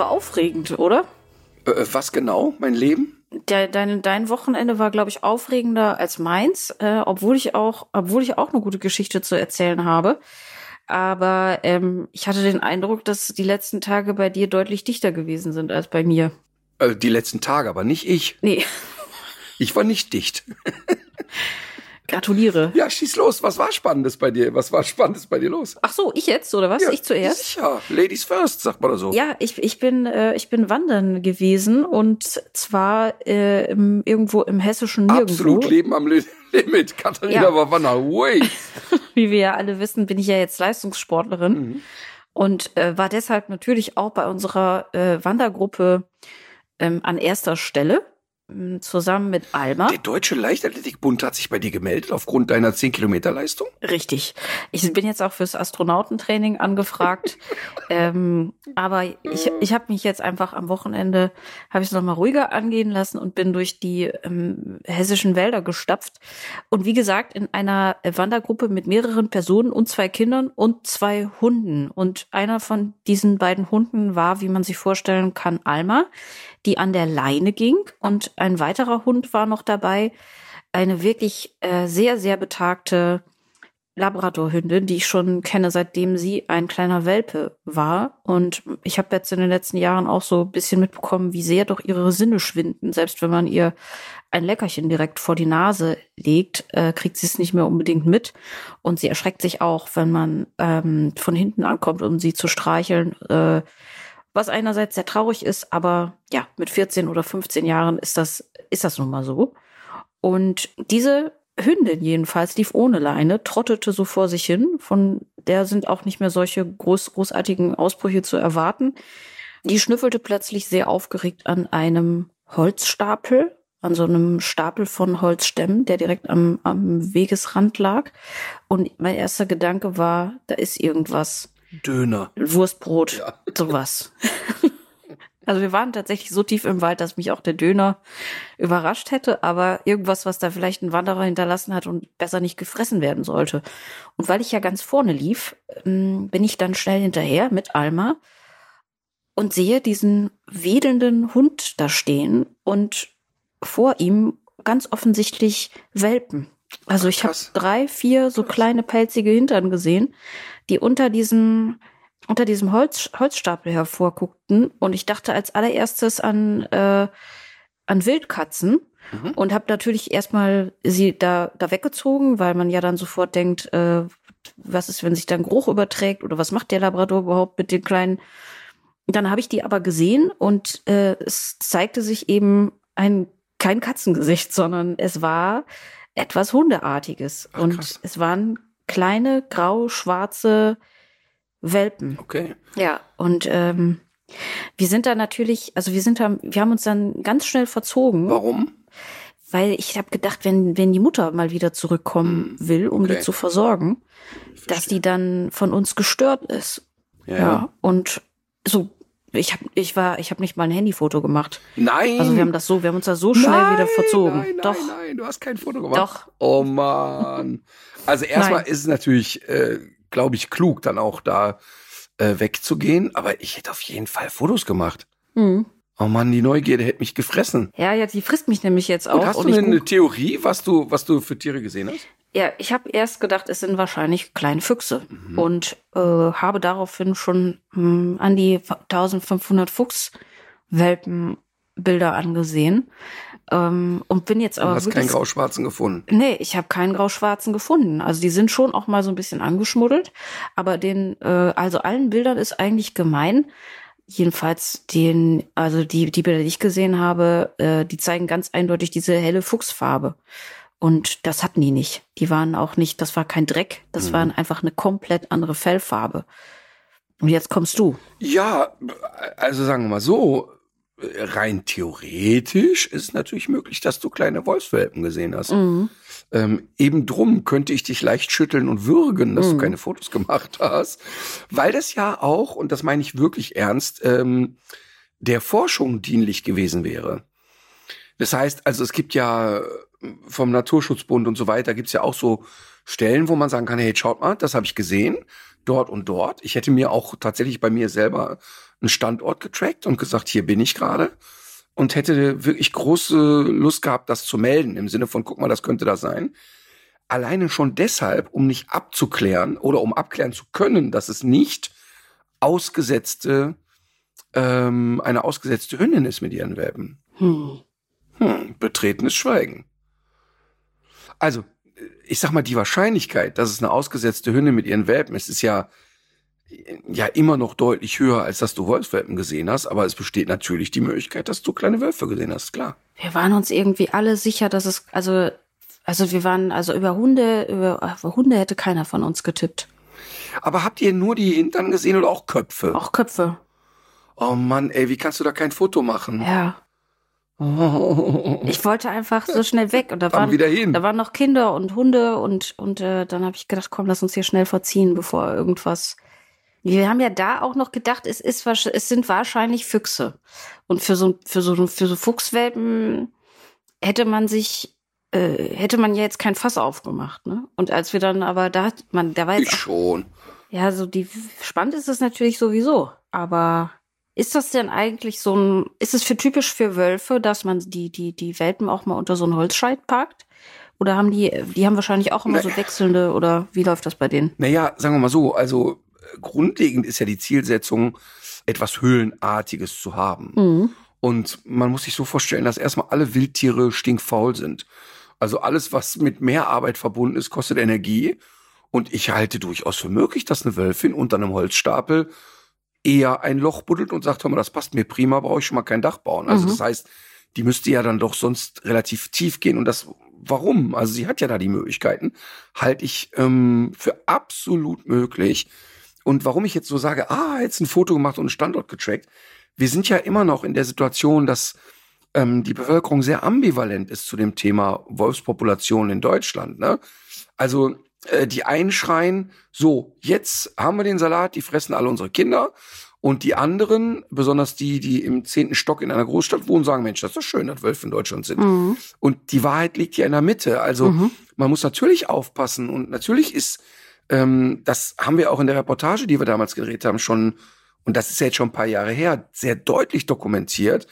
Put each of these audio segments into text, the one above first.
War aufregend, oder? Äh, was genau? Mein Leben? Der, dein, dein Wochenende war, glaube ich, aufregender als meins, äh, obwohl ich auch, obwohl ich auch eine gute Geschichte zu erzählen habe. Aber ähm, ich hatte den Eindruck, dass die letzten Tage bei dir deutlich dichter gewesen sind als bei mir. Äh, die letzten Tage, aber nicht ich. Nee, Ich war nicht dicht. gratuliere. Ja, schieß los. Was war Spannendes bei dir? Was war Spannendes bei dir los? Ach so, ich jetzt oder was? Ja, ich zuerst? Sicher. Ladies first, sagt man da so. Ja, ich, ich bin äh, ich bin wandern gewesen und zwar äh, im, irgendwo im hessischen Nirgendwo. Absolut Leben am Li- Limit. Katharina Ja. war Wanner. Way. Wie wir ja alle wissen, bin ich ja jetzt Leistungssportlerin Mhm. und äh, war deshalb natürlich auch bei unserer äh, Wandergruppe ähm, an erster Stelle zusammen mit Alma. Der Deutsche Leichtathletikbund hat sich bei dir gemeldet aufgrund deiner 10 Kilometer Leistung? Richtig. Ich bin jetzt auch fürs Astronautentraining angefragt. ähm, aber ich, ich habe mich jetzt einfach am Wochenende, habe ich es nochmal ruhiger angehen lassen und bin durch die ähm, hessischen Wälder gestapft. Und wie gesagt, in einer Wandergruppe mit mehreren Personen und zwei Kindern und zwei Hunden. Und einer von diesen beiden Hunden war, wie man sich vorstellen kann, Alma, die an der Leine ging. Und ein weiterer Hund war noch dabei, eine wirklich äh, sehr, sehr betagte Labradorhündin, die ich schon kenne, seitdem sie ein kleiner Welpe war. Und ich habe jetzt in den letzten Jahren auch so ein bisschen mitbekommen, wie sehr doch ihre Sinne schwinden. Selbst wenn man ihr ein Leckerchen direkt vor die Nase legt, äh, kriegt sie es nicht mehr unbedingt mit. Und sie erschreckt sich auch, wenn man ähm, von hinten ankommt, um sie zu streicheln. Äh, was einerseits sehr traurig ist, aber ja, mit 14 oder 15 Jahren ist das, ist das nun mal so. Und diese Hündin jedenfalls lief ohne Leine, trottete so vor sich hin. Von der sind auch nicht mehr solche groß, großartigen Ausbrüche zu erwarten. Die schnüffelte plötzlich sehr aufgeregt an einem Holzstapel, an so einem Stapel von Holzstämmen, der direkt am, am Wegesrand lag. Und mein erster Gedanke war, da ist irgendwas. Döner. Wurstbrot, Ja. sowas. Also wir waren tatsächlich so tief im Wald, dass mich auch der Döner überrascht hätte, aber irgendwas, was da vielleicht ein Wanderer hinterlassen hat und besser nicht gefressen werden sollte. Und weil ich ja ganz vorne lief, ähm, bin ich dann schnell hinterher mit Alma und sehe diesen wedelnden Hund da stehen und vor ihm ganz offensichtlich Welpen. Also ich habe drei, vier so kleine pelzige Hintern gesehen, die unter diesem unter diesem Holz, Holzstapel hervorguckten und ich dachte als allererstes an äh, an Wildkatzen Mhm. und habe natürlich erstmal sie da da weggezogen, weil man ja dann sofort denkt, äh, was ist, wenn sich dann Geruch überträgt oder was macht der Labrador überhaupt mit den kleinen? Dann habe ich die aber gesehen und äh, es zeigte sich eben ein kein Katzengesicht, sondern es war etwas Hundeartiges Ach, und es waren kleine grau-schwarze Welpen. Okay. Ja, und ähm, wir sind da natürlich, also wir sind da, wir haben uns dann ganz schnell verzogen, Warum? weil ich habe gedacht, wenn wenn die Mutter mal wieder zurückkommen will, um okay. die zu versorgen, dass die dann von uns gestört ist. Ja. Ja, und so ich habe ich war ich habe nicht mal ein Handyfoto gemacht. Nein. Also wir haben das so, wir haben uns da so schnell nein, wieder verzogen. Nein, nein, Doch. nein, du hast kein Foto gemacht. Doch. Oh man. Also erstmal Nein. ist es natürlich, äh, glaube ich, klug, dann auch da äh, wegzugehen. Aber ich hätte auf jeden Fall Fotos gemacht. Mhm. Oh man, die Neugierde hätte mich gefressen. Ja, ja, die frisst mich nämlich jetzt auch. Und hast du ich denn eine Theorie, was du, was du für Tiere gesehen hast? Ja, ich habe erst gedacht, es sind wahrscheinlich kleine Füchse Mhm. und äh, habe daraufhin schon hm, an die 1500 Fuchswelpenbilder angesehen ähm, und bin jetzt Du aber hast keinen Grauschwarzen gefunden. Nee, ich habe keinen grauschwarzen gefunden. Also die sind schon auch mal so ein bisschen angeschmuddelt, aber den, äh, also allen Bildern ist eigentlich gemein. Jedenfalls den, also die, die Bilder, die ich gesehen habe, äh, die zeigen ganz eindeutig diese helle Fuchsfarbe. Und das hatten die nicht. Die waren auch nicht, das war kein Dreck, das Mhm. waren einfach eine komplett andere Fellfarbe. Und jetzt kommst du. Ja, also sagen wir mal so, rein theoretisch ist es natürlich möglich, dass du kleine Wolfswelpen gesehen hast. Mhm. Ähm, eben drum könnte ich dich leicht schütteln und würgen, dass Mhm. du keine Fotos gemacht hast, weil das ja auch, und das meine ich wirklich ernst, ähm, der Forschung dienlich gewesen wäre. Das heißt, also es gibt ja vom Naturschutzbund und so weiter, gibt's ja auch so Stellen, wo man sagen kann, hey, schaut mal, das habe ich gesehen, dort und dort. Ich hätte mir auch tatsächlich bei mir selber einen Standort getrackt und gesagt, hier bin ich gerade und hätte wirklich große Lust gehabt, das zu melden, im Sinne von, guck mal, das könnte das sein. Alleine schon deshalb, um nicht abzuklären oder um abklären zu können, dass es nicht ausgesetzte, ähm, eine ausgesetzte Hündin ist mit ihren Welpen. Hm. Hm, betretenes Schweigen. Also, ich sag mal, die Wahrscheinlichkeit, dass es eine ausgesetzte Hündin mit ihren Welpen ist, ist ja, ja immer noch deutlich höher, als dass du Wolfswelpen gesehen hast. Aber es besteht natürlich die Möglichkeit, dass du kleine Wölfe gesehen hast, klar. Wir waren uns irgendwie alle sicher, dass es, also, also wir waren, also über Hunde, über, über Hunde hätte keiner von uns getippt. Aber habt ihr nur die Hintern gesehen oder auch Köpfe? Auch Köpfe. Oh Mann, ey, wie kannst du da kein Foto machen? Ja. Ich wollte einfach so schnell weg und da Dann waren, wieder hin. da waren noch Kinder und Hunde und, und äh, dann habe ich gedacht, komm, lass uns hier schnell verziehen, bevor irgendwas. Wir haben ja da auch noch gedacht, es ist es sind wahrscheinlich Füchse. Und für so für so für so Fuchswelpen hätte man sich äh, hätte man ja jetzt kein Fass aufgemacht, ne? Und als wir dann aber da hat man, da war Ich jetzt auch, schon. ja so die spannend ist es natürlich sowieso, aber ist das denn eigentlich so ein, ist es für typisch für Wölfe, dass man die, die, die Welpen auch mal unter so einen Holzscheit packt? Oder haben die, die haben wahrscheinlich auch immer so wechselnde, oder wie läuft das bei denen? Naja, sagen wir mal so, also grundlegend ist ja die Zielsetzung, etwas Höhlenartiges zu haben. Mhm. Und man muss sich so vorstellen, dass erstmal alle Wildtiere stinkfaul sind. Also alles, was mit mehr Arbeit verbunden ist, kostet Energie. Und ich halte durchaus für möglich, dass eine Wölfin unter einem Holzstapel eher ein Loch buddelt und sagt, hör mal, das passt mir prima, brauche ich schon mal kein Dach bauen. Also Mhm. das heißt, die müsste ja dann doch sonst relativ tief gehen. Und das, warum? Also sie hat ja da die Möglichkeiten, halte ich ähm, für absolut möglich. Und warum ich jetzt so sage, ah, jetzt ein Foto gemacht und einen Standort getrackt. Wir sind ja immer noch in der Situation, dass ähm, die Bevölkerung sehr ambivalent ist zu dem Thema Wolfspopulation in Deutschland. Ne? Also äh, die einen schreien, so, jetzt haben wir den Salat, die fressen alle unsere Kinder. Und die anderen, besonders die, die im zehnten Stock in einer Großstadt wohnen, sagen, Mensch, das ist doch schön, dass Wölfe in Deutschland sind. Mhm. Und die Wahrheit liegt ja in der Mitte. Also Mhm. man muss natürlich aufpassen und natürlich ist, ähm, das haben wir auch in der Reportage, die wir damals gedreht haben, schon, und das ist ja jetzt schon ein paar Jahre her, sehr deutlich dokumentiert,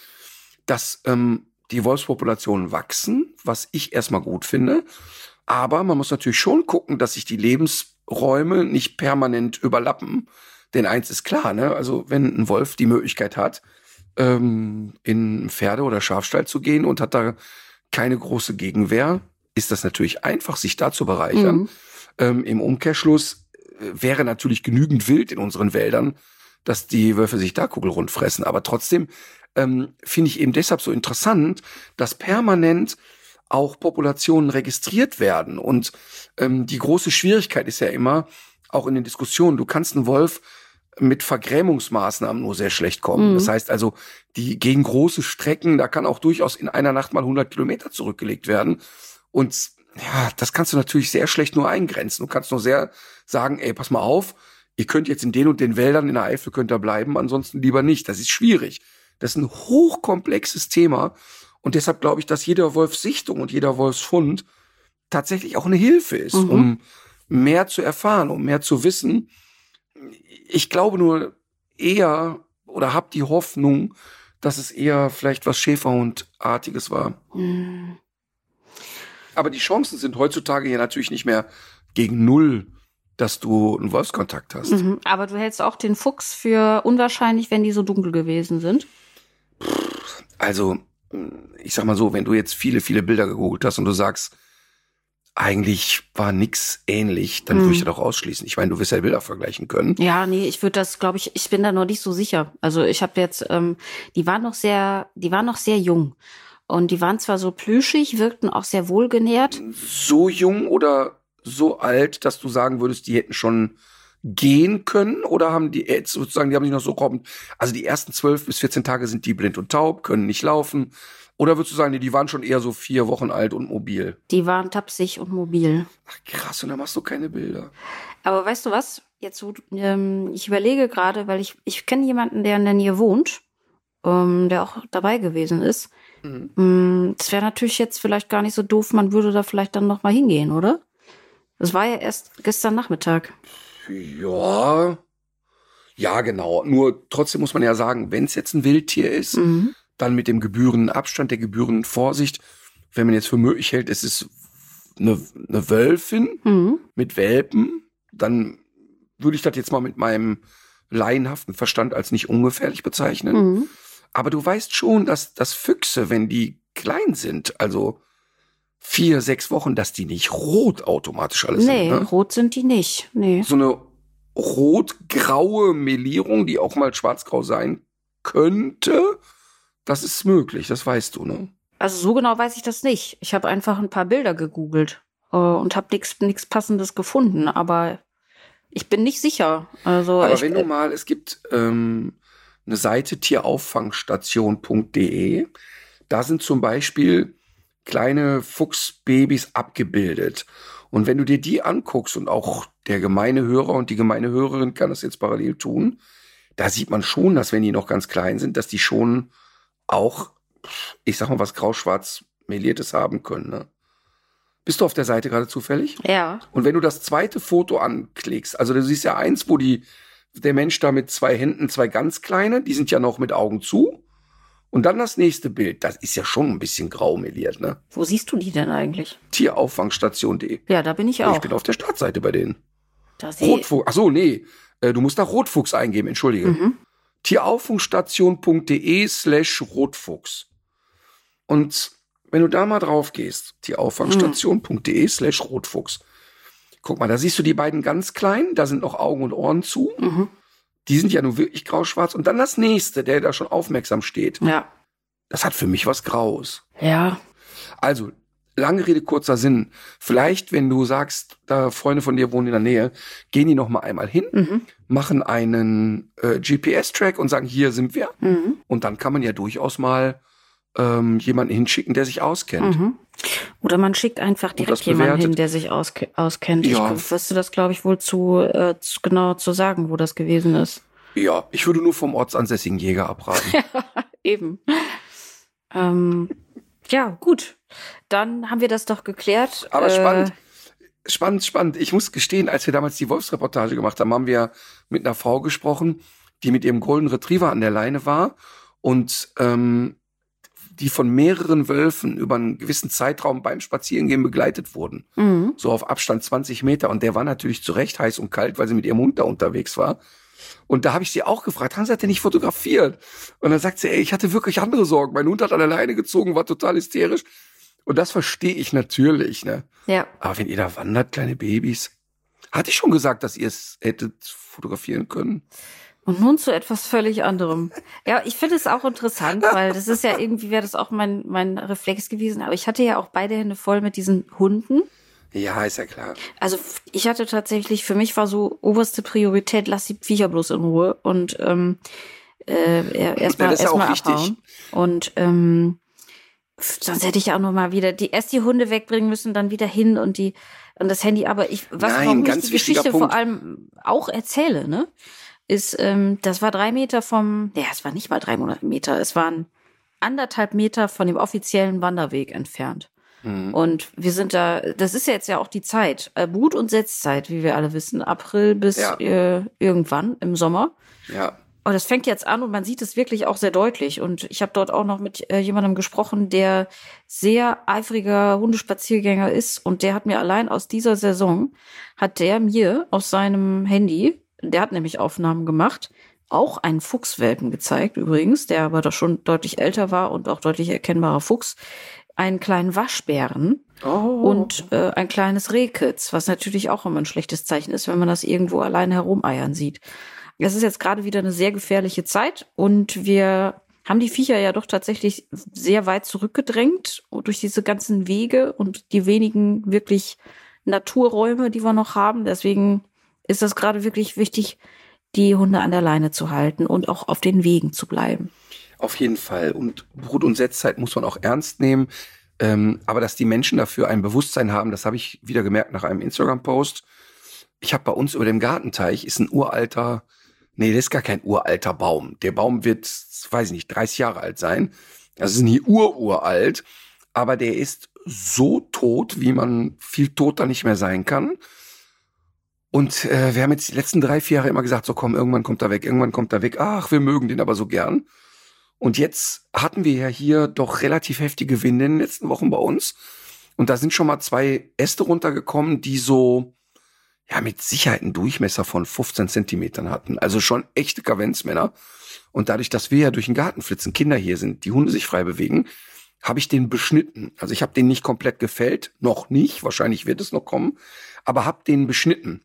dass ähm, die Wolfspopulationen wachsen, was ich erstmal gut finde. Aber man muss natürlich schon gucken, dass sich die Lebensräume nicht permanent überlappen. Denn eins ist klar, ne? Also wenn ein Wolf die Möglichkeit hat, ähm, in Pferde- oder Schafstall zu gehen und hat da keine große Gegenwehr, ist das natürlich einfach, sich da zu bereichern. Mhm. Ähm, Im Umkehrschluss äh, wäre natürlich genügend Wild in unseren Wäldern, dass die Wölfe sich da kugelrund fressen. Aber trotzdem ähm, finde ich eben deshalb so interessant, dass permanent auch Populationen registriert werden. Und ähm, die große Schwierigkeit ist ja immer, auch in den Diskussionen, du kannst einen Wolf mit Vergrämungsmaßnahmen nur sehr schlecht kommen. Mhm. Das heißt also, die gegen große Strecken, da kann auch durchaus in einer Nacht mal 100 Kilometer zurückgelegt werden. Und ja, das kannst du natürlich sehr schlecht nur eingrenzen. Du kannst nur sehr sagen, ey, pass mal auf, ihr könnt jetzt in den und den Wäldern in der Eifel könnt ihr bleiben, ansonsten lieber nicht. Das ist schwierig. Das ist ein hochkomplexes Thema. Und deshalb glaube ich, dass jeder Wolfssichtung und jeder Wolfsfund tatsächlich auch eine Hilfe ist, Mhm. um mehr zu erfahren, um mehr zu wissen. Ich glaube nur eher oder habe die Hoffnung, dass es eher vielleicht was Schäferhundartiges war. Mhm. Aber die Chancen sind heutzutage ja natürlich nicht mehr gegen null, dass du einen Wolfskontakt hast. Mhm. Aber du hältst auch den Fuchs für unwahrscheinlich, wenn die so dunkel gewesen sind. Also, ich sag mal so, wenn du jetzt viele, viele Bilder gegoogelt hast und du sagst, eigentlich war nix ähnlich, dann Mhm. würde ich das auch ausschließen. Ich meine, du wirst ja Bilder vergleichen können. Ja, nee, ich würde das, glaube ich, ich bin da noch nicht so sicher. Also ich habe jetzt, ähm, die waren noch sehr, die waren noch sehr jung. Und die waren zwar so plüschig, wirkten auch sehr wohlgenährt. So jung oder so alt, dass du sagen würdest, die hätten schon gehen können oder haben die jetzt sozusagen, die haben sich noch so kommen. Also die ersten zwölf bis 14 Tage sind die blind und taub, können nicht laufen. Oder würdest du sagen, nee, die waren schon eher so vier Wochen alt und mobil? Die waren tapsig und mobil. Ach, krass, und da machst du keine Bilder. Aber weißt du was? Jetzt, so, ähm, ich überlege gerade, weil ich, ich kenne jemanden, der in der Nähe wohnt, ähm, der auch dabei gewesen ist. Mhm. Mm, das wäre natürlich jetzt vielleicht gar nicht so doof, man würde da vielleicht dann noch mal hingehen, oder? Das war ja erst gestern Nachmittag. Ja, ja, genau. Nur trotzdem muss man ja sagen, wenn es jetzt ein Wildtier ist, Mhm. dann mit dem gebührenden Abstand, der gebührenden Vorsicht. Wenn man jetzt für möglich hält, es ist eine, eine Wölfin Mhm. mit Welpen, dann würde ich das jetzt mal mit meinem laienhaften Verstand als nicht ungefährlich bezeichnen. Mhm. Aber du weißt schon, dass, dass Füchse, wenn die klein sind, also vier, sechs Wochen, dass die nicht rot automatisch alles Nee, sind. Ne? rot sind die nicht. Nee. So eine rot-graue Melierung, die auch mal schwarz-grau sein könnte, das ist möglich, das weißt du, ne? Also so genau weiß ich das nicht. Ich habe einfach ein paar Bilder gegoogelt äh, und habe nichts nichts passendes gefunden, aber ich bin nicht sicher. Also Aber ich, wenn du mal, es gibt ähm, eine Seite tierauffangstation.de, da sind zum Beispiel kleine Fuchsbabys abgebildet. Und wenn du dir die anguckst und auch der gemeine Hörer und die gemeine Hörerin kann das jetzt parallel tun, da sieht man schon, dass wenn die noch ganz klein sind, dass die schon auch, ich sag mal, was grau-schwarz meliertes haben können. Ne? Bist du auf der Seite gerade zufällig? ja, Und wenn du das zweite Foto anklickst, also du siehst ja eins, wo die, der Mensch da mit zwei Händen, zwei ganz kleine, die sind ja noch mit Augen zu. Und dann das nächste Bild, das ist ja schon ein bisschen grau meliert, ne? wo siehst du die denn eigentlich? Tierauffangstation.de. Ja, da bin ich Ich auch. bin auf der Startseite bei denen. da Rotfuchs, ach so, nee, äh, du musst nach Rotfuchs eingeben, entschuldige. Mhm. Tierauffangstation.de slash Rotfuchs. Und wenn du da mal drauf gehst, tierauffangstation.de slash Rotfuchs. Guck mal, da siehst du die beiden ganz klein, da sind noch Augen und Ohren zu. Mhm. Die sind ja nur wirklich grau-schwarz. Und dann das nächste, der da schon aufmerksam steht. Ja. Das hat für mich was Graues. Ja. Also, lange Rede, kurzer Sinn. Vielleicht, wenn du sagst, da Freunde von dir wohnen in der Nähe, gehen die noch mal einmal hin, Mhm. machen einen äh, GPS-Track und sagen, hier sind wir. Mhm. Und dann kann man ja durchaus mal ähm, jemanden hinschicken, der sich auskennt. Mhm. Oder man schickt einfach direkt jemanden hin, der sich auske auskennt. Ja. Ich wüsste das, glaube ich, wohl zu, äh, zu genau zu sagen, wo das gewesen ist. Ja, ich würde nur vom ortsansässigen Jäger abraten. Eben. Ähm, ja, gut. Dann haben wir das doch geklärt. Aber Äh, spannend. Spannend, spannend. Ich muss gestehen, als wir damals die Wolfsreportage gemacht haben, haben wir mit einer Frau gesprochen, die mit ihrem Golden Retriever an der Leine war und ähm, die von mehreren Wölfen über einen gewissen Zeitraum beim Spazierengehen begleitet wurden. Mhm. So auf Abstand 20 Meter. Und der war natürlich zu Recht heiß und kalt, weil sie mit ihrem Hund da unterwegs war. Und da habe ich sie auch gefragt, haben sie hat denn nicht fotografiert? Und dann sagt sie, ey, ich hatte wirklich andere Sorgen. Mein Hund hat an der Leine gezogen, war total hysterisch. Und das verstehe ich natürlich, ne? Ja. Aber wenn ihr da wandert, kleine Babys, hatte ich schon gesagt, dass ihr es hättet fotografieren können. Und nun zu etwas völlig anderem. Ja, ich finde es auch interessant, weil das ist ja irgendwie wäre das auch mein, mein Reflex gewesen. Aber ich hatte ja auch beide Hände voll mit diesen Hunden. Ja, ist ja klar. Also ich hatte tatsächlich, für mich war so oberste Priorität, lass die Viecher bloß in Ruhe und ähm, äh, erstmal ja erstmal abhauen. Und ähm, sonst hätte ich ja auch noch mal wieder die erst die Hunde wegbringen müssen, dann wieder hin und die und das Handy. Aber ich was Nein, warum ich die Geschichte Punkt. vor allem auch erzähle, ne, ist ähm, das war drei Meter vom, ja, es war nicht mal drei Meter, es waren anderthalb Meter von dem offiziellen Wanderweg entfernt. Mhm. Und wir sind da, das ist ja jetzt ja auch die Zeit, äh, Brut- und Setzzeit, wie wir alle wissen, April bis Ja. äh, irgendwann im Sommer. Ja. Aber das fängt jetzt an und man sieht es wirklich auch sehr deutlich. Und ich habe dort auch noch mit äh, jemandem gesprochen, der sehr eifriger Hundespaziergänger ist. Und der hat mir allein aus dieser Saison, hat der mir aus seinem Handy, der hat nämlich Aufnahmen gemacht, auch einen Fuchswelpen gezeigt übrigens, der aber doch schon deutlich älter war und auch deutlich erkennbarer Fuchs, einen kleinen Waschbären Oh. und äh, ein kleines Rehkitz, was natürlich auch immer ein schlechtes Zeichen ist, wenn man das irgendwo allein herumeiern sieht. Es ist jetzt gerade wieder eine sehr gefährliche Zeit und wir haben die Viecher ja doch tatsächlich sehr weit zurückgedrängt durch diese ganzen Wege und die wenigen wirklich Naturräume, die wir noch haben. Deswegen ist das gerade wirklich wichtig, die Hunde an der Leine zu halten und auch auf den Wegen zu bleiben. Auf jeden Fall. Und Brut- und Setzzeit muss man auch ernst nehmen. Ähm, aber dass die Menschen dafür ein Bewusstsein haben, das habe ich wieder gemerkt nach einem Instagram-Post. Ich habe bei uns über dem Gartenteich ist ein uralter, nee, das ist gar kein uralter Baum. Der Baum wird, weiß ich nicht, 30 Jahre alt sein. Das ist nie ururalt, aber der ist so tot, wie man viel toter nicht mehr sein kann. Und äh, wir haben jetzt die letzten drei, vier Jahre immer gesagt, so komm, irgendwann kommt er weg, irgendwann kommt er weg. Ach, wir mögen den aber so gern. Und jetzt hatten wir ja hier doch relativ heftige Winde in den letzten Wochen bei uns. Und da sind schon mal zwei Äste runtergekommen, die so, ja, mit Sicherheit einen Durchmesser von 15 Zentimetern hatten. Also schon echte Kavenzmänner. Und dadurch, dass wir ja durch den Garten flitzen, Kinder hier sind, die Hunde sich frei bewegen, habe ich den beschnitten. Also ich habe den nicht komplett gefällt, noch nicht, wahrscheinlich wird es noch kommen, aber habe den beschnitten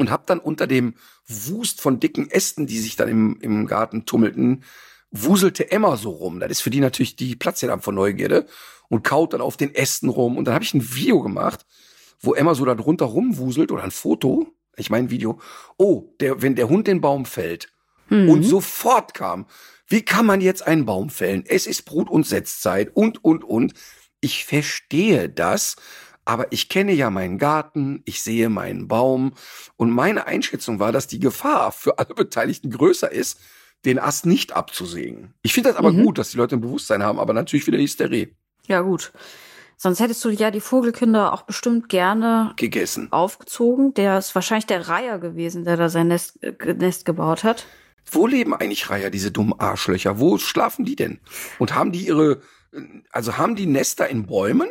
und habe dann unter dem Wust von dicken Ästen, die sich dann im, im Garten tummelten, wuselte Emma so rum. Das ist für die natürlich die Platz dann von Neugierde und kaut dann auf den Ästen rum. Und dann habe ich ein Video gemacht, wo Emma so da drunter rumwuselt oder ein Foto. Ich meine ein Video. Oh, der, wenn der Hund den Baum fällt mhm. und sofort kam, wie kann man jetzt einen Baum fällen? Es ist Brut- und Setzzeit und, und, und. Ich verstehe das, aber ich kenne ja meinen Garten, ich sehe meinen Baum und meine Einschätzung war, dass die Gefahr für alle Beteiligten größer ist, den Ast nicht abzusägen. Ich finde das aber mhm. gut, dass die Leute ein Bewusstsein haben, aber natürlich wieder Hysterie. Ja, gut. Sonst hättest du ja die Vogelkinder auch bestimmt gerne gegessen. Aufgezogen. Der ist wahrscheinlich der Reiher gewesen, der da sein Nest, äh, Nest gebaut hat. Wo leben eigentlich Reiher, diese dummen Arschlöcher? Wo schlafen die denn? Und haben die ihre, also haben die Nester in Bäumen?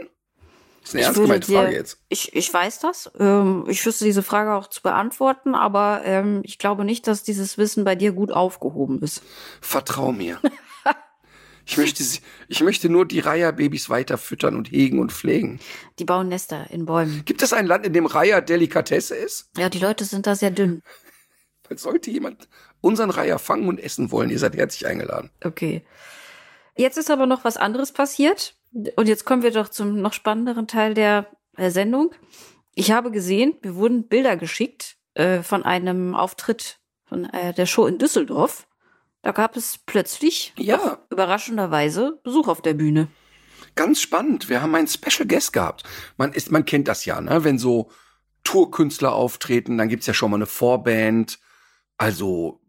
Das ist eine ernst gemeinte Frage jetzt. Ich, ich weiß das. Ähm, ich wüsste diese Frage auch zu beantworten, aber ähm, ich glaube nicht, dass dieses Wissen bei dir gut aufgehoben ist. Vertrau mir. ich, möchte, ich möchte nur die Reiherbabys weiter füttern und hegen und pflegen. Die bauen Nester in Bäumen. Gibt es ein Land, in dem Reiher Delikatesse ist? Ja, die Leute sind da sehr dünn. Sollte jemand unseren Reiher fangen und essen wollen, ihr seid herzlich eingeladen. Okay. Jetzt ist aber noch was anderes passiert. Und jetzt kommen wir doch zum noch spannenderen Teil der Sendung. Ich habe gesehen, mir wurden Bilder geschickt äh, von einem Auftritt von äh, der Show in Düsseldorf. Da gab es plötzlich, ja. überraschenderweise, Besuch auf der Bühne. Ganz spannend. Wir haben einen Special Guest gehabt. Man ist, man kennt das ja, ne? Wenn so Tourkünstler auftreten, dann gibt's ja schon mal eine Vorband. Also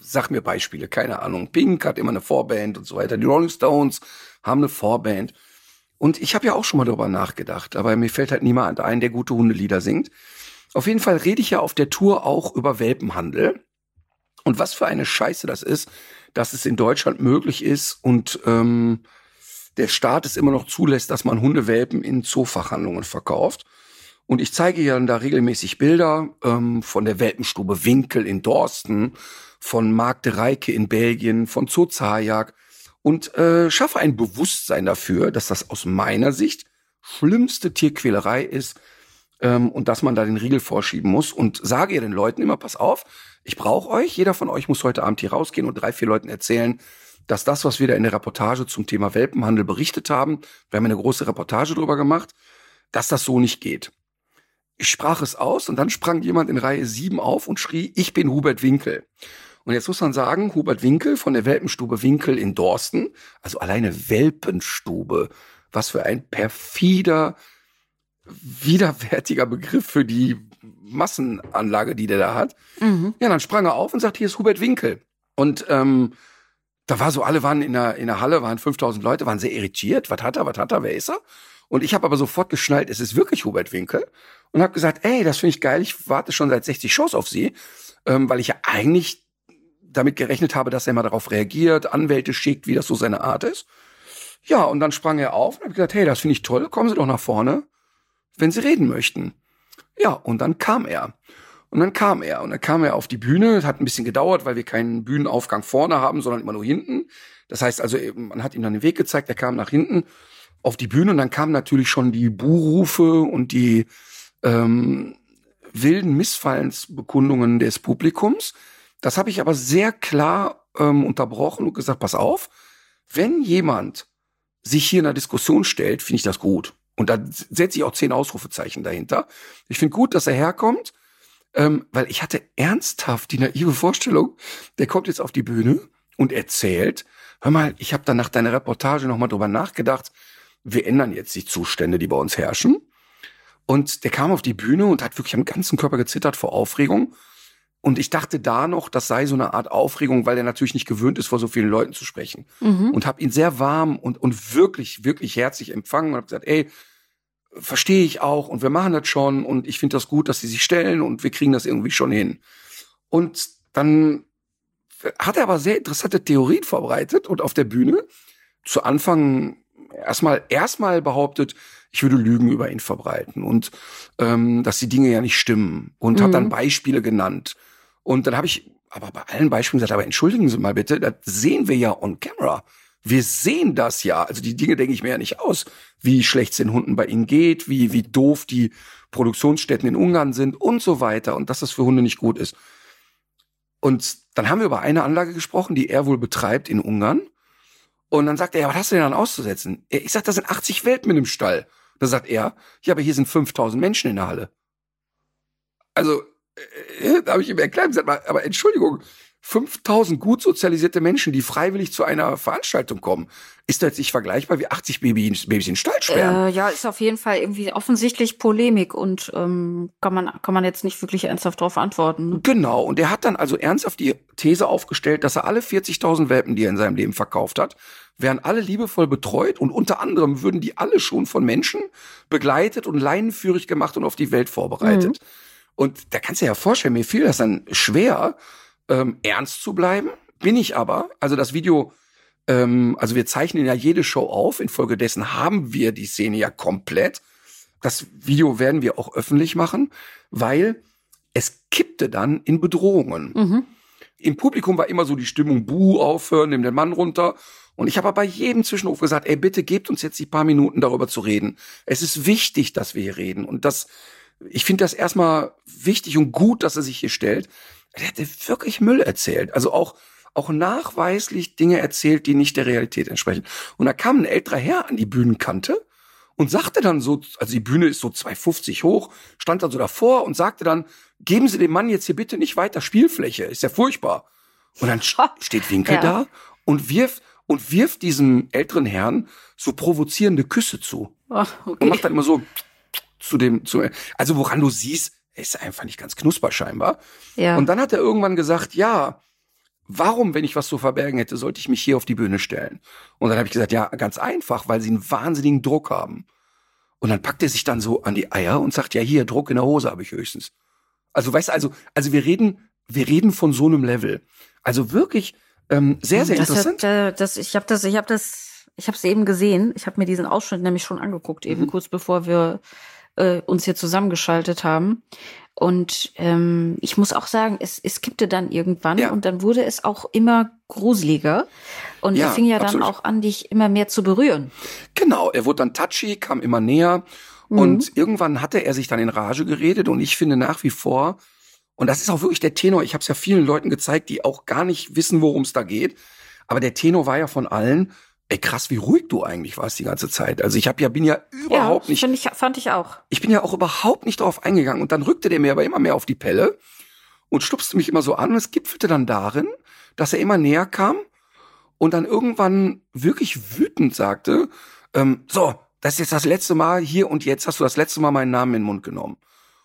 sag mir Beispiele, keine Ahnung. Pink hat immer eine Vorband und so weiter. Die Rolling Stones haben eine Vorband. Und ich habe ja auch schon mal darüber nachgedacht, aber mir fällt halt niemand ein, der gute Hundelieder singt. Auf jeden Fall rede ich ja auf der Tour auch über Welpenhandel. Und was für eine Scheiße das ist, dass es in Deutschland möglich ist und ähm, der Staat es immer noch zulässt, dass man Hundewelpen in Zoofachhandlungen verkauft. Und ich zeige ja dann da regelmäßig Bilder ähm, von der Welpenstube Winkel in Dorsten, von Marc de Reike in Belgien, von Zoo Zajak und äh, schaffe ein Bewusstsein dafür, dass das aus meiner Sicht schlimmste Tierquälerei ist ähm, und dass man da den Riegel vorschieben muss und sage ja den Leuten immer, pass auf, ich brauche euch, jeder von euch muss heute Abend hier rausgehen und drei, vier Leuten erzählen, dass das, was wir da in der Reportage zum Thema Welpenhandel berichtet haben, wir haben eine große Reportage drüber gemacht, dass das so nicht geht. Ich sprach es aus und dann sprang jemand in Reihe 7 auf und schrie, ich bin Hubert Winkel. Und jetzt muss man sagen, Hubert Winkel von der Welpenstube Winkel in Dorsten, also alleine Welpenstube, was für ein perfider, widerwärtiger Begriff für die Massenanlage, die der da hat. Mhm. Ja, dann sprang er auf und sagte, hier ist Hubert Winkel. Und ähm, da war so, alle waren in der, in der Halle, waren 5000 Leute, waren sehr irritiert. Was hat er, was hat er, wer ist er? Und ich habe aber sofort geschnallt, es ist wirklich Hubert Winkel. Und habe gesagt, ey, das finde ich geil, ich warte schon seit 60 Shows auf Sie, ähm, weil ich ja eigentlich damit gerechnet habe, dass er mal darauf reagiert, Anwälte schickt, wie das so seine Art ist. Ja, und dann sprang er auf und hat gesagt, hey, das finde ich toll, kommen Sie doch nach vorne, wenn Sie reden möchten. Ja, und dann kam er. Und dann kam er. Und dann kam er auf die Bühne. Es hat ein bisschen gedauert, weil wir keinen Bühnenaufgang vorne haben, sondern immer nur hinten. Das heißt also, man hat ihm dann den Weg gezeigt, er kam nach hinten auf die Bühne und dann kamen natürlich schon die Buhrufe und die ähm, wilden Missfallensbekundungen des Publikums. Das habe ich aber sehr klar ähm, unterbrochen und gesagt, pass auf, wenn jemand sich hier in einer Diskussion stellt, finde ich das gut. Und da setze ich auch zehn Ausrufezeichen dahinter. Ich finde gut, dass er herkommt, ähm, weil ich hatte ernsthaft die naive Vorstellung, der kommt jetzt auf die Bühne und erzählt, hör mal, ich habe dann nach deiner Reportage nochmal drüber nachgedacht, wir ändern jetzt die Zustände, die bei uns herrschen. Und der kam auf die Bühne und hat wirklich am ganzen Körper gezittert vor Aufregung. Und ich dachte da noch, das sei so eine Art Aufregung, weil er natürlich nicht gewöhnt ist, vor so vielen Leuten zu sprechen. Mhm. Und habe ihn sehr warm und, und wirklich, wirklich herzlich empfangen und habe gesagt, ey, verstehe ich auch und wir machen das schon und ich finde das gut, dass sie sich stellen und wir kriegen das irgendwie schon hin. Und dann hat er aber sehr interessante Theorien vorbereitet und auf der Bühne zu Anfang erstmal erstmal behauptet, ich würde Lügen über ihn verbreiten und ähm, dass die Dinge ja nicht stimmen und mhm. hat dann Beispiele genannt. Und dann habe ich aber bei allen Beispielen gesagt, aber entschuldigen Sie mal bitte, das sehen wir ja on camera. Wir sehen das ja. Also die Dinge denke ich mir ja nicht aus, wie schlecht es den Hunden bei ihnen geht, wie, wie doof die Produktionsstätten in Ungarn sind und so weiter und dass das für Hunde nicht gut ist. Und dann haben wir über eine Anlage gesprochen, die er wohl betreibt in Ungarn. Und dann sagt er, ja, was hast du denn dann auszusetzen? Ich sag, da sind 80 Welpen in dem Stall. Da sagt er, ja, aber hier sind 5000 Menschen in der Halle. Also, äh, da habe ich ihm erklärt, gesagt, aber Entschuldigung, 5000 gut sozialisierte Menschen, die freiwillig zu einer Veranstaltung kommen. Ist das nicht vergleichbar wie 80 Babys, Babys in Stall sperren? Äh, ja, ist auf jeden Fall irgendwie offensichtlich Polemik und ähm, kann man kann man jetzt nicht wirklich ernsthaft darauf antworten. Genau. Und er hat dann also ernsthaft die These aufgestellt, dass er alle 40.000 Welpen, die er in seinem Leben verkauft hat, wären alle liebevoll betreut und unter anderem würden die alle schon von Menschen begleitet und leinenführig gemacht und auf die Welt vorbereitet. Mhm. Und da kannst du dir ja vorstellen, mir fiel das dann schwer, ähm, ernst zu bleiben. Bin ich aber. Also das Video, ähm, also wir zeichnen ja jede Show auf. Infolgedessen haben wir die Szene ja komplett. Das Video werden wir auch öffentlich machen, weil es kippte dann in Bedrohungen. Mhm. Im Publikum war immer so die Stimmung, buh, aufhören, nimm den Mann runter. Und ich habe bei jedem Zwischenruf gesagt, ey, bitte gebt uns jetzt die paar Minuten darüber zu reden. Es ist wichtig, dass wir hier reden. Und das, ich finde das erstmal wichtig und gut, dass er sich hier stellt der hatte wirklich Müll erzählt. Also auch, auch nachweislich Dinge erzählt, die nicht der Realität entsprechen. Und da kam ein älterer Herr an die Bühnenkante und sagte dann so, also die Bühne ist so 2,50 hoch, stand dann so davor und sagte dann, geben Sie dem Mann jetzt hier bitte nicht weiter Spielfläche, ist ja furchtbar. Und dann steht Winkel ja. da und wirft, und wirft diesem älteren Herrn so provozierende Küsse zu. Oh, okay. Und macht dann immer so zu dem, zu, also woran du siehst, ist einfach nicht ganz knusper scheinbar. Ja. Und dann hat er irgendwann gesagt, ja, warum, wenn ich was zu verbergen hätte, sollte ich mich hier auf die Bühne stellen? Und dann habe ich gesagt, ja, ganz einfach, weil sie einen wahnsinnigen Druck haben. Und dann packt er sich dann so an die Eier und sagt, ja, hier, Druck in der Hose habe ich höchstens. Also, weißt du, also, also wir reden, wir reden von so einem Level. Also wirklich ähm, sehr, sehr das interessant. Hat, äh, das, ich habe das, ich habe das, ich habe es eben gesehen. Ich habe mir diesen Ausschnitt nämlich schon angeguckt, eben mhm. kurz bevor wir äh, uns hier zusammengeschaltet haben. Und ähm, ich muss auch sagen, es, es kippte dann irgendwann ja. und dann wurde es auch immer gruseliger. Und ja, er fing ja dann absolut. auch an, dich immer mehr zu berühren. Genau, er wurde dann touchy, kam immer näher. Mhm. Und irgendwann hatte er sich dann in Rage geredet. Und ich finde nach wie vor, und das ist auch wirklich der Tenor, ich habe es ja vielen Leuten gezeigt, die auch gar nicht wissen, worum es da geht. Aber der Tenor war ja von allen, Ey, krass, wie ruhig du eigentlich warst die ganze Zeit. Also ich hab ja, bin ja überhaupt ja, nicht. Ich, fand ich auch. Ich bin ja auch überhaupt nicht darauf eingegangen. Und dann rückte der mir aber immer mehr auf die Pelle und stupste mich immer so an. Und es gipfelte dann darin, dass er immer näher kam und dann irgendwann wirklich wütend sagte, ähm, so, das ist jetzt das letzte Mal hier und jetzt hast du das letzte Mal meinen Namen in den Mund genommen.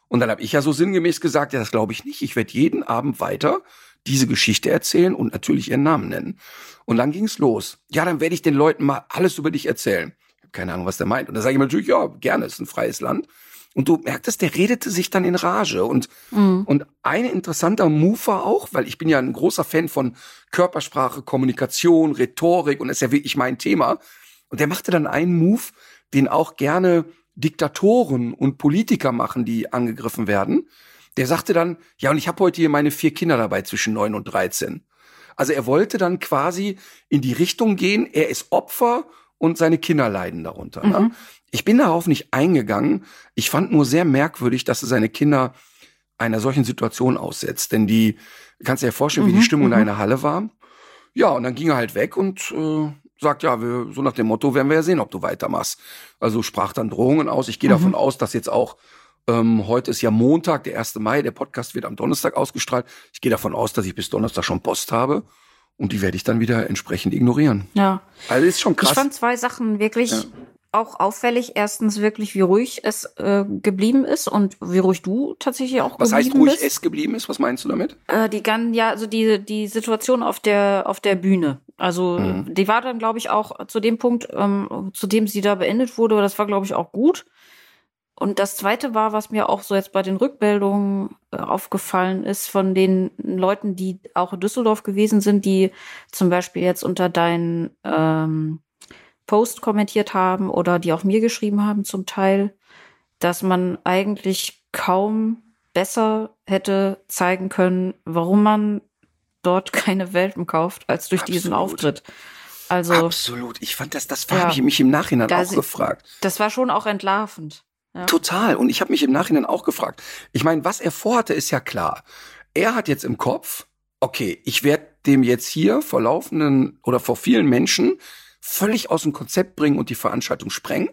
Und dann habe ich ja so sinngemäß gesagt, ja, das glaube ich nicht. Ich werde jeden Abend weiter diese Geschichte erzählen und natürlich ihren Namen nennen. Und dann ging's los. Ja, dann werde ich den Leuten mal alles über dich erzählen. Ich habe keine Ahnung, was der meint. Und dann sage ich mir natürlich, ja, gerne, ist ein freies Land. Und du merktest, der redete sich dann in Rage. Und, mhm. und ein interessanter Move war auch, weil ich bin ja ein großer Fan von Körpersprache, Kommunikation, Rhetorik und das ist ja wirklich mein Thema. Und der machte dann einen Move, den auch gerne Diktatoren und Politiker machen, die angegriffen werden. Der sagte dann, ja, und ich habe heute hier meine vier Kinder dabei zwischen neun und dreizehn. Also er wollte dann quasi in die Richtung gehen, er ist Opfer und seine Kinder leiden darunter. Ne? Mhm. Ne? Ich bin darauf nicht eingegangen. Ich fand nur sehr merkwürdig, dass er seine Kinder einer solchen Situation aussetzt. Denn die, kannst dir ja vorstellen, mhm. wie die mhm, Stimmung mhm. in einer Halle war. Ja, und dann ging er halt weg und äh, sagt, ja, wir, so nach dem Motto werden wir ja sehen, ob du weitermachst. Also sprach dann Drohungen aus. Ich gehe mhm. davon aus, dass jetzt auch ähm, heute ist ja Montag, der 1. Mai, der Podcast wird am Donnerstag ausgestrahlt. Ich gehe davon aus, dass ich bis Donnerstag schon Post habe und die werde ich dann wieder entsprechend ignorieren. Ja. Also ist schon krass. Ich fand zwei Sachen wirklich ja. auch auffällig. Erstens wirklich, wie ruhig es äh, geblieben ist und wie ruhig du tatsächlich auch Was geblieben heißt ruhig bist. es geblieben ist? Was meinst du damit? Äh, die gan ja, also die die Situation auf der auf der Bühne. Also Mhm. die war dann, glaube ich, auch zu dem Punkt, ähm, zu dem sie da beendet wurde. Das war, glaube ich, auch gut. Und das Zweite war, was mir auch so jetzt bei den Rückmeldungen äh, aufgefallen ist, von den Leuten, die auch in Düsseldorf gewesen sind, die zum Beispiel jetzt unter deinen ähm, Post kommentiert haben oder die auch mir geschrieben haben zum Teil, dass man eigentlich kaum besser hätte zeigen können, warum man dort keine Welpen kauft, als durch diesen Absolut. Auftritt. Also Absolut. Ich fand das, das Ja. habe ich mich im Nachhinein auch sie- gefragt. das war schon auch entlarvend. Ja. Total. Und ich habe mich im Nachhinein auch gefragt. Ich meine, was er vorhatte, ist ja klar. Er hat jetzt im Kopf, okay, ich werde dem jetzt hier vor laufenden oder vor vielen Menschen völlig aus dem Konzept bringen und die Veranstaltung sprengen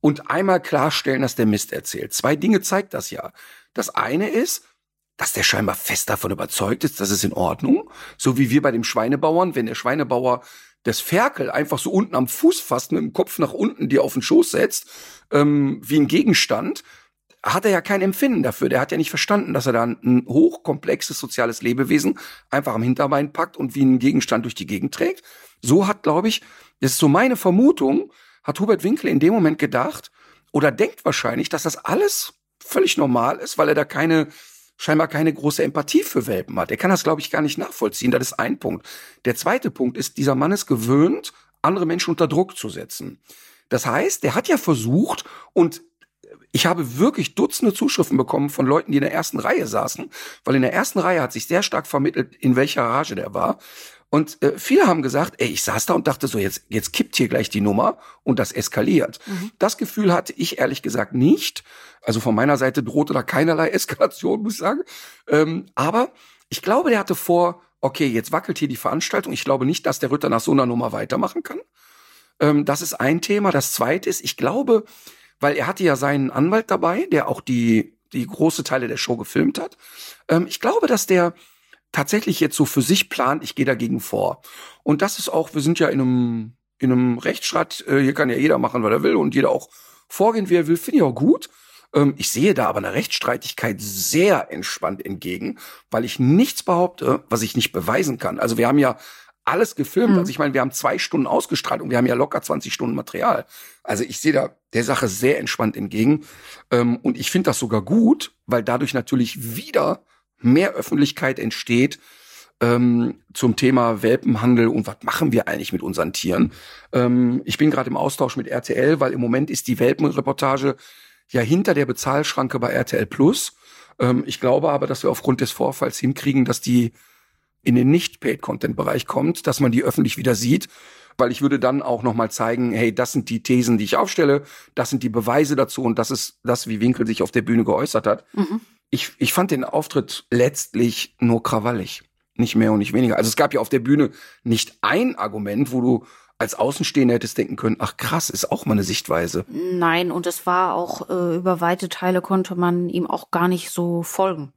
und einmal klarstellen, dass der Mist erzählt. Zwei Dinge zeigt das ja. Das eine ist, dass der scheinbar fest davon überzeugt ist, das ist in Ordnung. So wie wir bei dem Schweinebauern, wenn der Schweinebauer das Ferkel einfach so unten am Fuß fasst, mit dem Kopf nach unten dir auf den Schoß setzt, ähm, wie ein Gegenstand, hat er ja kein Empfinden dafür. Der hat ja nicht verstanden, dass er da ein, hochkomplexes soziales Lebewesen einfach am Hinterbein packt und wie ein Gegenstand durch die Gegend trägt. So hat, glaube ich, das ist so meine Vermutung, hat Hubert Winkel in dem Moment gedacht oder denkt wahrscheinlich, dass das alles völlig normal ist, weil er da keine scheinbar keine große Empathie für Welpen hat. Er kann das, glaube ich, gar nicht nachvollziehen. Das ist ein Punkt. Der zweite Punkt ist, dieser Mann ist gewöhnt, andere Menschen unter Druck zu setzen. Das heißt, der hat ja versucht und ich habe wirklich Dutzende Zuschriften bekommen von Leuten, die in der ersten Reihe saßen, weil in der ersten Reihe hat sich sehr stark vermittelt, in welcher Rage der war. Und äh, viele haben gesagt, ey, ich saß da und dachte so, jetzt, jetzt kippt hier gleich die Nummer und das eskaliert. Das Gefühl hatte ich ehrlich gesagt nicht. Also von meiner Seite drohte da keinerlei Eskalation, muss ich sagen. Ähm, aber ich glaube, der hatte vor, okay, jetzt wackelt hier die Veranstaltung. Ich glaube nicht, dass der Ritter nach so einer Nummer weitermachen kann. Ähm, das ist ein Thema. Das zweite ist, ich glaube, weil er hatte ja seinen Anwalt dabei, der auch die, die große Teile der Show gefilmt hat. Ähm, ich glaube, dass der tatsächlich jetzt so für sich plant, ich gehe dagegen vor. Und das ist auch, wir sind ja in einem, in einem Rechtsstaat, äh, hier kann ja jeder machen, was er will und jeder auch vorgehen, wie er will, finde ich auch gut. Ähm, ich sehe da aber eine Rechtsstreitigkeit sehr entspannt entgegen, weil ich nichts behaupte, was ich nicht beweisen kann. Also wir haben ja alles gefilmt. Mhm. Also ich meine, wir haben zwei Stunden ausgestrahlt und wir haben ja locker 20 Stunden Material. Also ich sehe da der Sache sehr entspannt entgegen. Ähm, und ich finde das sogar gut, weil dadurch natürlich wieder mehr Öffentlichkeit entsteht ähm, zum Thema Welpenhandel und was machen wir eigentlich mit unseren Tieren. Ähm, ich bin gerade im Austausch mit RTL, weil im Moment ist die Welpenreportage ja hinter der Bezahlschranke bei RTL Plus. Ähm, ich glaube aber, dass wir aufgrund des Vorfalls hinkriegen, dass die in den Nicht-Paid-Content-Bereich kommt, dass man die öffentlich wieder sieht, weil ich würde dann auch noch mal zeigen, hey, das sind die Thesen, die ich aufstelle, das sind die Beweise dazu und das ist das, wie Winkel sich auf der Bühne geäußert hat. Mhm. Ich, ich fand den Auftritt letztlich nur krawallig, nicht mehr und nicht weniger. Also es gab ja auf der Bühne nicht ein Argument, wo du als Außenstehender hättest denken können, ach krass, ist auch mal eine Sichtweise. Nein, und es war auch, äh, über weite Teile konnte man ihm auch gar nicht so folgen.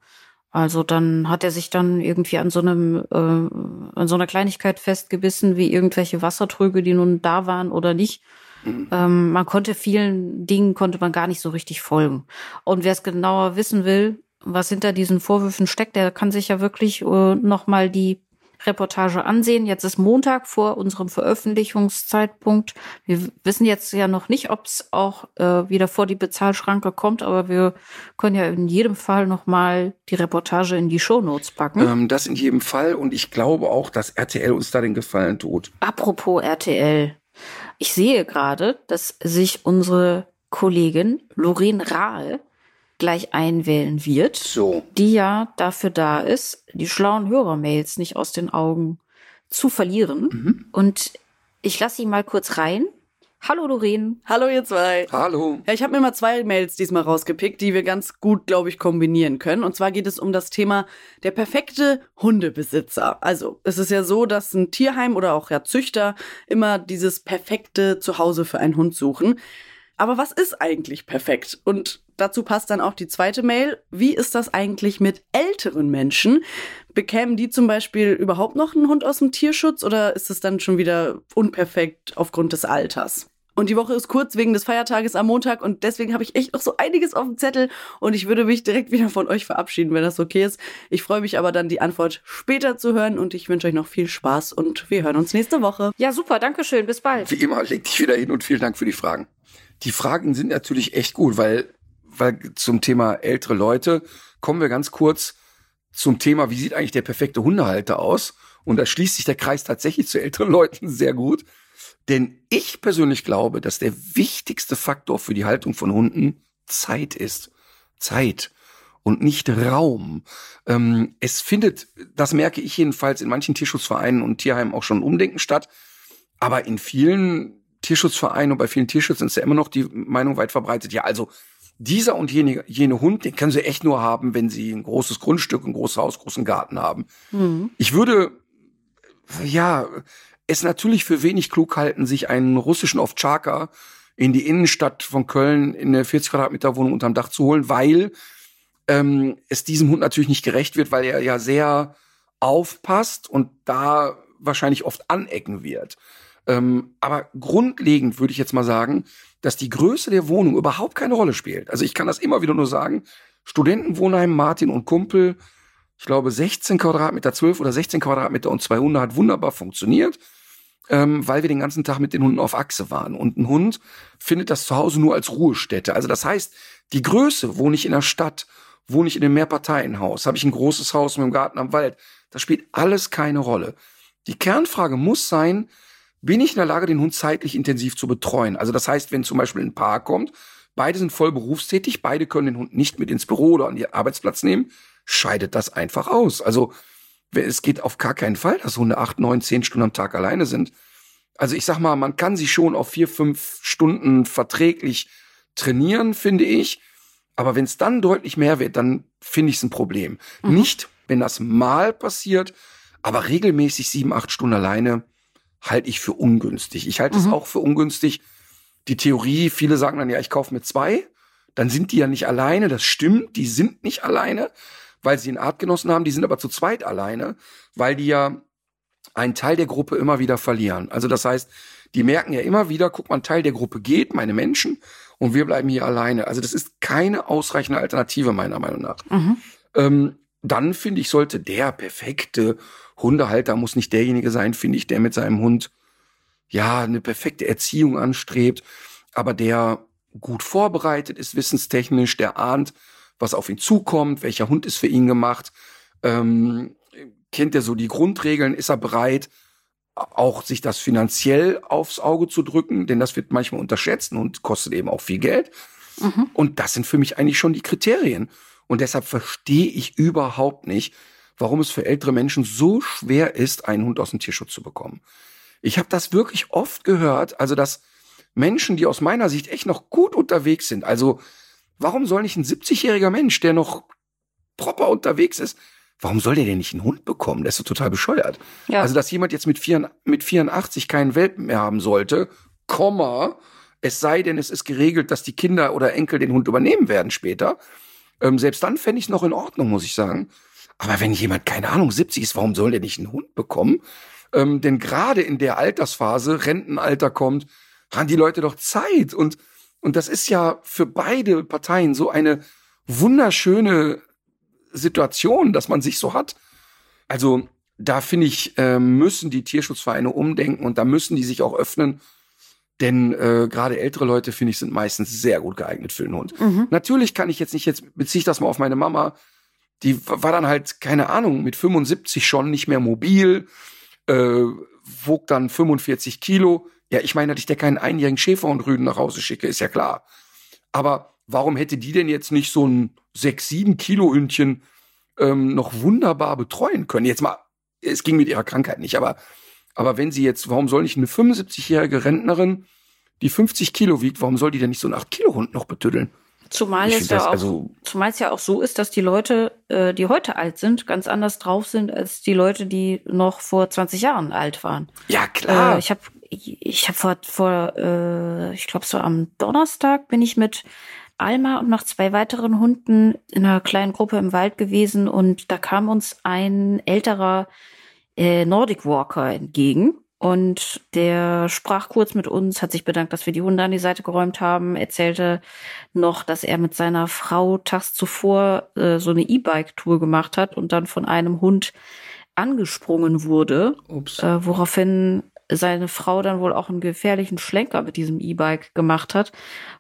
Also dann hat er sich dann irgendwie an so einem, äh, an so einer Kleinigkeit festgebissen, wie irgendwelche Wassertrüge, die nun da waren oder nicht. Ähm, man konnte vielen Dingen konnte man gar nicht so richtig folgen. Und wer es genauer wissen will, was hinter diesen Vorwürfen steckt, der kann sich ja wirklich äh, noch mal die Reportage ansehen. Jetzt ist Montag vor unserem Veröffentlichungszeitpunkt. Wir wissen jetzt ja noch nicht, ob es auch äh, wieder vor die Bezahlschranke kommt, aber wir können ja in jedem Fall noch mal die Reportage in die Shownotes packen. Ähm, das in jedem Fall und ich glaube auch, dass RTL uns da den Gefallen tut. Apropos RTL. Ich sehe gerade, dass sich unsere Kollegin Lorraine Rahl gleich einwählen wird, So. die ja dafür da ist, die schlauen Hörermails nicht aus den Augen zu verlieren. Mhm. Und ich lasse sie mal kurz rein Hallo Doreen. Hallo ihr zwei. Hallo. Ja, ich habe mir mal zwei Mails diesmal rausgepickt, die wir ganz gut, glaube ich, kombinieren können. Und zwar geht es um das Thema der perfekte Hundebesitzer. Also es ist ja so, dass ein Tierheim oder auch ja Züchter immer dieses perfekte Zuhause für einen Hund suchen. Aber was ist eigentlich perfekt? Und dazu passt dann auch die zweite Mail. Wie ist das eigentlich mit älteren Menschen? Bekämen die zum Beispiel überhaupt noch einen Hund aus dem Tierschutz oder ist es dann schon wieder unperfekt aufgrund des Alters? Und die Woche ist kurz wegen des Feiertages am Montag und deswegen habe ich echt noch so einiges auf dem Zettel und ich würde mich direkt wieder von euch verabschieden, wenn das okay ist. Ich freue mich aber dann, die Antwort später zu hören und ich wünsche euch noch viel Spaß und wir hören uns nächste Woche. Ja, super, danke schön, bis bald. Wie immer, leg dich wieder hin und vielen Dank für die Fragen. Die Fragen sind natürlich echt gut, weil, weil zum Thema ältere Leute kommen wir ganz kurz zum Thema, wie sieht eigentlich der perfekte Hundehalter aus? Und da schließt sich der Kreis tatsächlich zu älteren Leuten sehr gut. Denn ich persönlich glaube, dass der wichtigste Faktor für die Haltung von Hunden Zeit ist. Zeit und nicht Raum. Ähm, es findet, das merke ich jedenfalls in manchen Tierschutzvereinen und Tierheimen auch schon Umdenken statt. Aber in vielen Tierschutzvereinen und bei vielen Tierschützern ist ja immer noch die Meinung weit verbreitet. Ja, also dieser und jene, jene Hund, den können sie echt nur haben, wenn sie ein großes Grundstück, ein großes Haus, großen Garten haben. Mhm. Ich würde, ja, es natürlich für wenig klug halten, sich einen russischen Ovtcharka in die Innenstadt von Köln in eine 40 Quadratmeter Wohnung unterm Dach zu holen, weil ähm, es diesem Hund natürlich nicht gerecht wird, weil er ja sehr aufpasst und da wahrscheinlich oft anecken wird. Ähm, aber grundlegend würde ich jetzt mal sagen, dass die Größe der Wohnung überhaupt keine Rolle spielt. Also ich kann das immer wieder nur sagen. Studentenwohnheim, Martin und Kumpel, ich glaube 16 Quadratmeter, 12 oder 16 Quadratmeter und zwei Hunde hat wunderbar funktioniert ähm, weil wir den ganzen Tag mit den Hunden auf Achse waren. Und ein Hund findet das zu Hause nur als Ruhestätte. Also das heißt, die Größe, wohne ich in der Stadt, wohne ich in einem Mehrparteienhaus, habe ich ein großes Haus mit einem Garten am Wald, das spielt alles keine Rolle. Die Kernfrage muss sein, bin ich in der Lage, den Hund zeitlich intensiv zu betreuen? Also das heißt, wenn zum Beispiel ein Paar kommt, beide sind voll berufstätig, beide können den Hund nicht mit ins Büro oder an den Arbeitsplatz nehmen, scheidet das einfach aus. Also es geht auf gar keinen Fall, dass Hunde acht, neun, zehn Stunden am Tag alleine sind. Also ich sag mal, man kann sie schon auf vier, fünf Stunden verträglich trainieren, finde ich. Aber wenn es dann deutlich mehr wird, dann finde ich es ein Problem. Mhm. Nicht, wenn das mal passiert, aber regelmäßig sieben, acht Stunden alleine halte ich für ungünstig. Ich halte es mhm. auch für ungünstig. Die Theorie, viele sagen dann ja, ich kaufe mir zwei, dann sind die ja nicht alleine. Das stimmt, die sind nicht alleine weil sie einen Artgenossen haben, die sind aber zu zweit alleine, weil die ja einen Teil der Gruppe immer wieder verlieren. Also das heißt, die merken ja immer wieder, guck mal, ein Teil der Gruppe geht, meine Menschen, und wir bleiben hier alleine. Also das ist keine ausreichende Alternative meiner Meinung nach. Mhm. Ähm, dann finde ich, sollte der perfekte Hundehalter muss nicht derjenige sein, finde ich, der mit seinem Hund ja eine perfekte Erziehung anstrebt, aber der gut vorbereitet ist, wissenstechnisch, der ahnt, was auf ihn zukommt, welcher Hund ist für ihn gemacht, ähm, kennt er so die Grundregeln, ist er bereit, auch sich das finanziell aufs Auge zu drücken, denn das wird manchmal unterschätzt und kostet eben auch viel Geld. Mhm. Und das sind für mich eigentlich schon die Kriterien. Und deshalb verstehe ich überhaupt nicht, warum es für ältere Menschen so schwer ist, einen Hund aus dem Tierschutz zu bekommen. Ich habe das wirklich oft gehört, also dass Menschen, die aus meiner Sicht echt noch gut unterwegs sind, also Warum soll nicht ein 70-jähriger Mensch, der noch proper unterwegs ist, warum soll der denn nicht einen Hund bekommen? Der ist so total bescheuert. Ja. Also, dass jemand jetzt mit, vier, mit 84 keinen Welpen mehr haben sollte, Komma, es sei denn, es ist geregelt, dass die Kinder oder Enkel den Hund übernehmen werden später. Ähm, selbst dann fände ich es noch in Ordnung, muss ich sagen. Aber wenn jemand, keine Ahnung, 70 ist, warum soll der nicht einen Hund bekommen? Ähm, denn gerade in der Altersphase, Rentenalter kommt, haben die Leute doch Zeit und und das ist ja für beide Parteien so eine wunderschöne Situation, dass man sich so hat. Also da finde ich, äh, müssen die Tierschutzvereine umdenken und da müssen die sich auch öffnen. Denn äh, gerade ältere Leute, finde ich, sind meistens sehr gut geeignet für den Hund. Mhm. Natürlich kann ich jetzt nicht, jetzt beziehe ich das mal auf meine Mama, die war dann halt, keine Ahnung, mit 75 schon nicht mehr mobil, äh, wog dann 45 Kilo. Ja, ich meine, dass ich der keinen einjährigen Schäferhund nach Hause schicke, ist ja klar. Aber warum hätte die denn jetzt nicht so ein 6, 7 Kilo Hündchen ähm, noch wunderbar betreuen können? Jetzt mal, es ging mit ihrer Krankheit nicht, aber, aber wenn sie jetzt, warum soll nicht eine 75-jährige Rentnerin, die 50 Kilo wiegt, warum soll die denn nicht so einen 8 Kilo Hund noch betüddeln? Zumal es ja das auch, also- zumal es ja auch so ist, dass die Leute, äh, die heute alt sind, ganz anders drauf sind als die Leute, die noch vor 20 Jahren alt waren. Ja, klar. Äh, ich habe ich hab vor, vor äh, ich glaube so am Donnerstag bin ich mit Alma und noch zwei weiteren Hunden in einer kleinen Gruppe im Wald gewesen und da kam uns ein älterer äh, Nordic Walker entgegen und der sprach kurz mit uns, hat sich bedankt, dass wir die Hunde an die Seite geräumt haben, erzählte noch, dass er mit seiner Frau tags zuvor äh, so eine E-Bike-Tour gemacht hat und dann von einem Hund angesprungen wurde, Ups. äh, woraufhin seine Frau dann wohl auch einen gefährlichen Schlenker mit diesem E-Bike gemacht hat.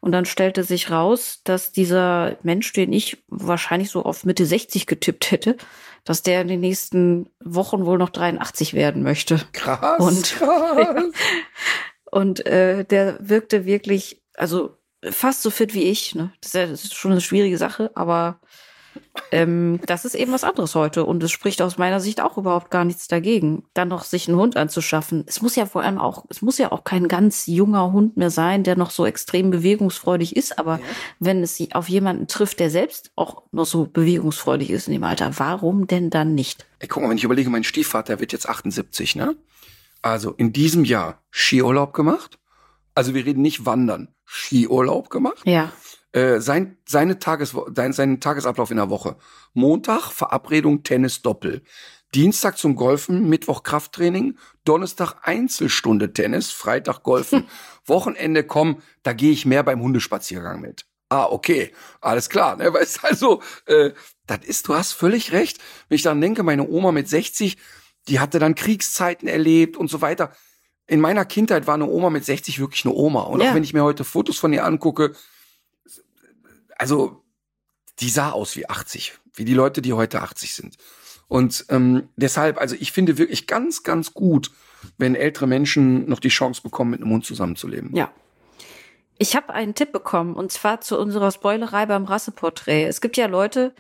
Und dann stellte sich raus, dass dieser Mensch, den ich wahrscheinlich so auf Mitte 60 getippt hätte, dass der in den nächsten Wochen wohl noch 83 werden möchte. krass. und- krass. Und äh, der wirkte wirklich, also fast so fit wie ich. Ne? Das, ist ja, das ist schon eine schwierige Sache, aber ähm, das ist eben was anderes heute. Und es spricht aus meiner Sicht auch überhaupt gar nichts dagegen, dann noch sich einen Hund anzuschaffen. Es muss ja vor allem auch, es muss ja auch kein ganz junger Hund mehr sein, der noch so extrem bewegungsfreudig ist. Aber wenn es auf jemanden trifft, der selbst auch noch so bewegungsfreudig ist in dem Alter, warum denn dann nicht? Ey, guck mal, wenn ich überlege, mein Stiefvater wird jetzt 78, ne? Also in diesem Jahr Skiurlaub gemacht. Also wir reden nicht wandern, Skiurlaub gemacht. Ja. Äh, sein, seine Tages, sein, seinen Tagesablauf in der Woche. Montag Verabredung Tennis Doppel. Dienstag zum Golfen, Mittwoch Krafttraining, Donnerstag Einzelstunde Tennis, Freitag Golfen. Wochenende komm, da gehe ich mehr beim Hundespaziergang mit. Ah, okay, alles klar. Ne? Weißt also, äh, das ist, du hast völlig recht. Wenn ich dann denke, meine Oma mit 60, die hatte dann Kriegszeiten erlebt und so weiter. In meiner Kindheit war eine Oma mit 60 wirklich eine Oma. Und Ja. auch wenn ich mir heute Fotos von ihr angucke, also die sah aus wie 80, wie die Leute, die heute 80 sind. Und ähm, deshalb, also ich finde wirklich ganz, ganz gut, wenn ältere Menschen noch die Chance bekommen, mit einem Hund zusammenzuleben. Ja. Ich habe einen Tipp bekommen und zwar zu unserer Spoilerei beim Rasseporträt. Es gibt ja Leute,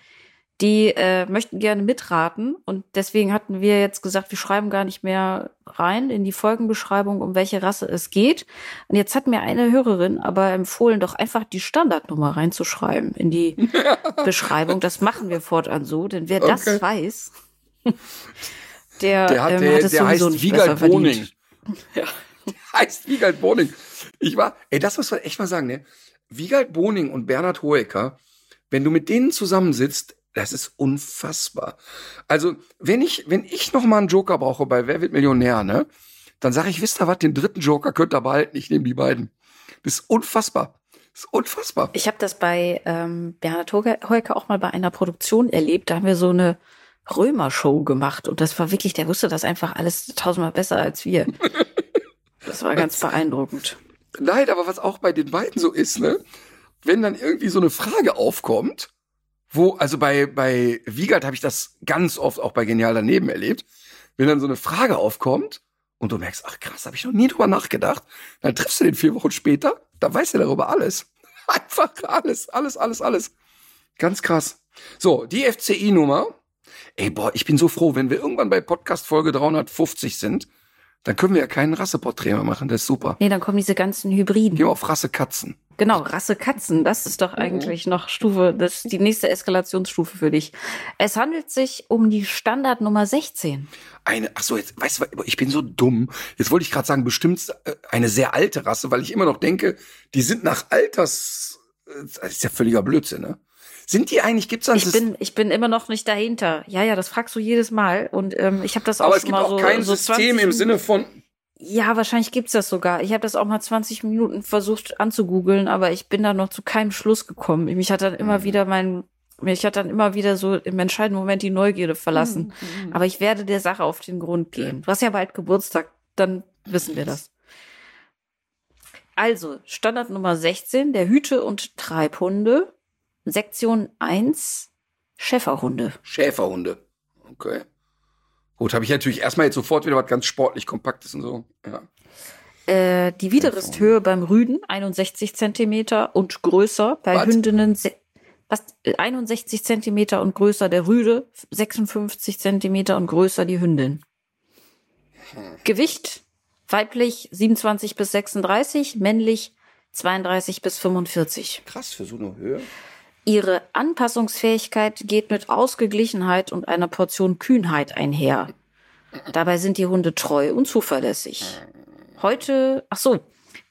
die äh, möchten gerne mitraten und deswegen hatten wir jetzt gesagt, wir schreiben gar nicht mehr rein in die Folgenbeschreibung, um welche Rasse es geht. Und jetzt hat mir eine Hörerin aber empfohlen, doch einfach die Standardnummer reinzuschreiben in die Beschreibung. Das machen wir fortan so, denn wer das Okay. weiß, der, Der, hat, ähm, der, hat es der sowieso heißt nicht Wiegald Boning. Ja. Der heißt Wiegald Boning. Ich war, ey, das muss man echt mal sagen, ne? Wiegald Boning und Bernhard Hoeker, wenn du mit denen zusammensitzt, das ist unfassbar. Also, wenn ich, wenn ich noch mal einen Joker brauche bei Wer wird Millionär, ne? Dann sage ich, wisst ihr was, den dritten Joker könnt ihr behalten, ich nehme die beiden. Das ist unfassbar. Das ist unfassbar. Ich habe das bei ähm, Bernhard Heuke auch mal bei einer Produktion erlebt. Da haben wir so eine Römer-Show gemacht und das war wirklich, der wusste das einfach alles tausendmal besser als wir. Das war ganz beeindruckend. Nein, aber was auch bei den beiden so ist, ne? Wenn dann irgendwie so eine Frage aufkommt, wo, also bei, bei Wiegald habe ich das ganz oft auch bei Genial daneben erlebt, wenn dann so eine Frage aufkommt und du merkst, ach krass, habe ich noch nie drüber nachgedacht, dann triffst du den vier Wochen später, da weiß er darüber alles. Einfach alles, alles, alles, alles. Ganz krass. So, die FCI-Nummer. Ey, boah, ich bin so froh, wenn wir irgendwann bei Podcast Folge 350 sind, dann können wir ja kein Rasseporträt mehr machen, das ist super. Nee, dann kommen diese ganzen Hybriden. Gehen wir auf Rasse Katzen. Genau, Rasse Katzen, das ist doch eigentlich noch Stufe, das ist die nächste Eskalationsstufe für dich. Es handelt sich um die Standardnummer 16. Eine, ach so, jetzt, weißt du, ich bin so dumm. Jetzt wollte ich gerade sagen, bestimmt äh, eine sehr alte Rasse, weil ich immer noch denke, die sind nach Alters, äh, das ist ja völliger Blödsinn, ne? Sind die eigentlich, gibt's dann Ich bin, ich bin immer noch nicht dahinter. Ja, ja, das fragst du jedes Mal und ähm, ich habe das auch aber es gibt auch so, kein so System 20 im Sinne von, Ja, wahrscheinlich gibt's das sogar. Ich habe das auch mal 20 Minuten versucht anzugoogeln, aber ich bin da noch zu keinem Schluss gekommen. Mich hat dann Mhm. immer wieder mein, mich hat dann immer wieder so im entscheidenden Moment die Neugierde verlassen. Mhm. Aber ich werde der Sache auf den Grund gehen. Du hast ja bald Geburtstag, dann wissen wir das. Also, Standard Nummer 16, der Hüte- und Treibhunde. Sektion 1, Schäferhunde. Schäferhunde. Okay. Gut, habe ich natürlich erstmal jetzt sofort wieder was ganz sportlich Kompaktes und so. Ja. Äh, die Widerristhöhe beim Rüden 61 Zentimeter und größer. Bei Was? Hündinnen was, äh, 61 Zentimeter und größer der Rüde, 56 Zentimeter und größer die Hündin. Hm. Gewicht Weiblich 27 bis 36, männlich 32 bis 45. Krass, für so eine Höhe. Ihre Anpassungsfähigkeit geht mit Ausgeglichenheit und einer Portion Kühnheit einher. Dabei sind die Hunde treu und zuverlässig. Heute, ach so,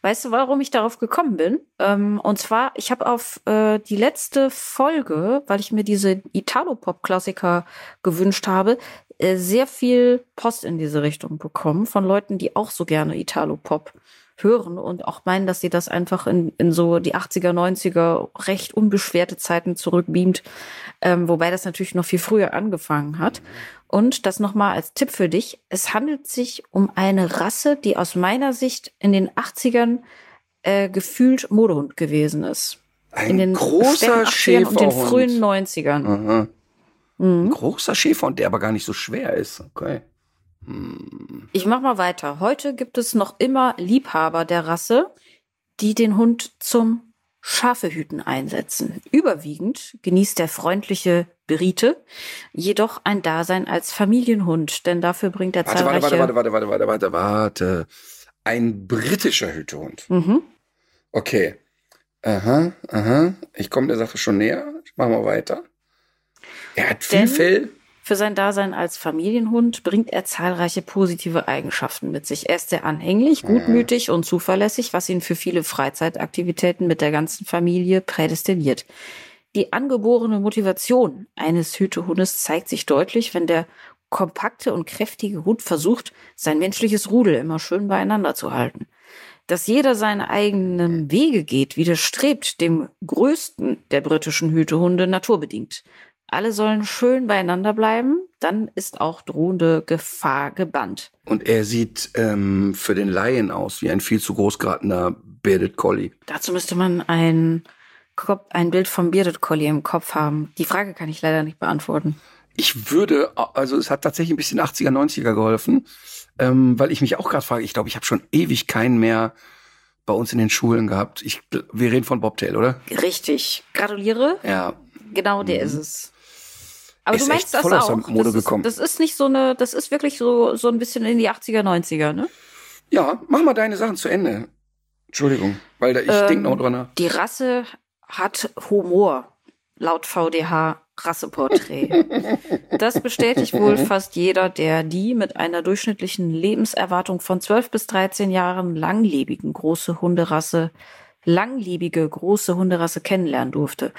weißt du, warum ich darauf gekommen bin? Ähm, und zwar, ich habe auf äh, die letzte Folge, weil ich mir diese Italo-Pop-Klassiker gewünscht habe, äh, sehr viel Post in diese Richtung bekommen von Leuten, die auch so gerne Italo-Pop hören und auch meinen, dass sie das einfach in, in so die 80er, 90er recht unbeschwerte Zeiten zurückbeamt, ähm, wobei das natürlich noch viel früher angefangen hat. Und das nochmal als Tipp für dich. Es handelt sich um eine Rasse, die aus meiner Sicht in den 80ern äh, gefühlt Modehund gewesen ist. Ein in den großer 80ern und den Schäferhund. frühen 90ern. Aha. Mhm. Ein großer Schäferhund, der aber gar nicht so schwer ist. Okay. Ich mach mal weiter. Heute gibt es noch immer Liebhaber der Rasse, die den Hund zum Schafehüten einsetzen. Überwiegend genießt der freundliche Brite jedoch ein Dasein als Familienhund, denn dafür bringt er Warte, warte, zahlreiche. warte, warte, warte, warte, warte, warte, warte. Ein britischer Hütehund. Mhm. Okay. Aha, aha. Ich komme der Sache schon näher. Machen wir weiter. Er hat viel Fell. Für sein Dasein als Familienhund bringt er zahlreiche positive Eigenschaften mit sich. Er ist sehr anhänglich, gutmütig und zuverlässig, was ihn für viele Freizeitaktivitäten mit der ganzen Familie prädestiniert. Die angeborene Motivation eines Hütehundes zeigt sich deutlich, wenn der kompakte und kräftige Hund versucht, sein menschliches Rudel immer schön beieinander zu halten. Dass jeder seine eigenen Wege geht, widerstrebt dem größten der britischen Hütehunde naturbedingt. Alle sollen schön beieinander bleiben, dann ist auch drohende Gefahr gebannt. Und er sieht ähm, für den Laien aus wie ein viel zu groß geratener Bearded Collie. Dazu müsste man ein, Kopf, ein Bild vom Bearded Collie im Kopf haben. Die Frage kann ich leider nicht beantworten. Ich würde, also es hat tatsächlich ein bisschen 80er, 90er geholfen, ähm, weil ich mich auch gerade frage, ich glaube, ich habe schon ewig keinen mehr bei uns in den Schulen gehabt. Ich, wir reden von Bobtail, oder? Richtig. Gratuliere. Ja. Genau der ist es. Aber Ist du meinst das auch. das, ist, das ist nicht so eine, das ist wirklich so, so ein bisschen in die 80er, 90er, ne? Ja, mach mal deine Sachen zu Ende. Entschuldigung, weil da, ich Ähm, denk noch dran nach. Die Rasse hat Humor, laut VDH Rasseporträt. Das bestätigt wohl fast jeder, der die mit einer durchschnittlichen Lebenserwartung von 12 bis 13 Jahren langlebigen große Hunderasse, langlebige große Hunderasse kennenlernen durfte.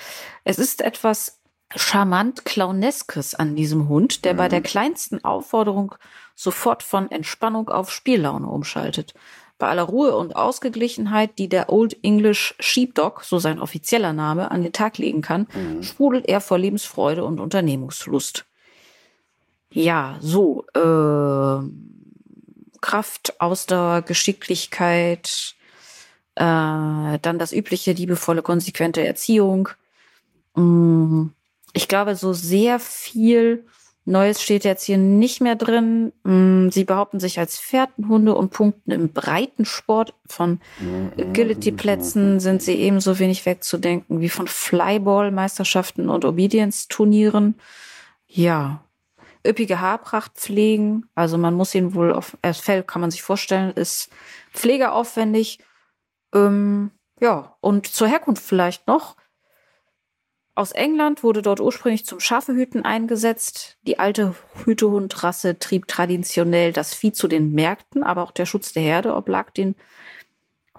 Es ist etwas charmant Clowneskes an diesem Hund, der bei der kleinsten Aufforderung sofort von Entspannung auf Spiellaune umschaltet. Bei aller Ruhe und Ausgeglichenheit, die der Old English Sheepdog, so sein offizieller Name, an den Tag legen kann, sprudelt er vor Lebensfreude und Unternehmungslust. Ja, so, äh, Kraft, Ausdauer, Geschicklichkeit, äh, dann das übliche, liebevolle, konsequente Erziehung. Mm, Ich glaube, so sehr viel Neues steht jetzt hier nicht mehr drin. Mm, Sie behaupten sich als Fährtenhunde und punkten im Breitensport. Von Agility-Plätzen sind sie ebenso wenig wegzudenken wie von Flyball-Meisterschaften und Obedience-Turnieren. Ja, üppige Haarpracht pflegen. Also man muss ihn wohl auf, das Fell kann man sich vorstellen, ist pflegeaufwendig. Ähm, ja, und zur Herkunft vielleicht noch. Aus England wurde dort ursprünglich zum Schafehüten eingesetzt. Die alte Hütehundrasse trieb traditionell das Vieh zu den Märkten, aber auch der Schutz der Herde oblag den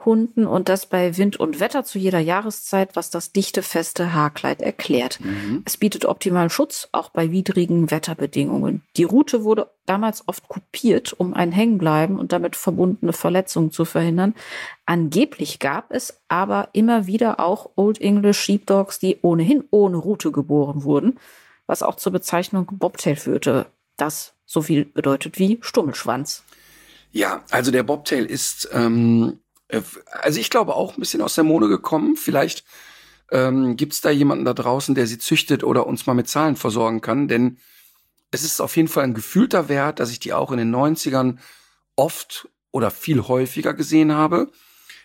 Hunden und das bei Wind und Wetter zu jeder Jahreszeit, was das dichte, feste Haarkleid erklärt. Es bietet optimalen Schutz, auch bei widrigen Wetterbedingungen. Die Route wurde damals oft kopiert, um ein Hängenbleiben und damit verbundene Verletzungen zu verhindern. Angeblich gab es aber immer wieder auch Old English Sheepdogs, die ohnehin ohne Route geboren wurden, was auch zur Bezeichnung Bobtail führte. Das so viel bedeutet wie Stummelschwanz. Ja, also der Bobtail ist, ähm, äh, also ich glaube auch ein bisschen aus der Mode gekommen. Vielleicht ähm, gibt es da jemanden da draußen, der sie züchtet oder uns mal mit Zahlen versorgen kann, denn es ist auf jeden Fall ein gefühlter Wert, dass ich die auch in den 90ern oft oder viel häufiger gesehen habe.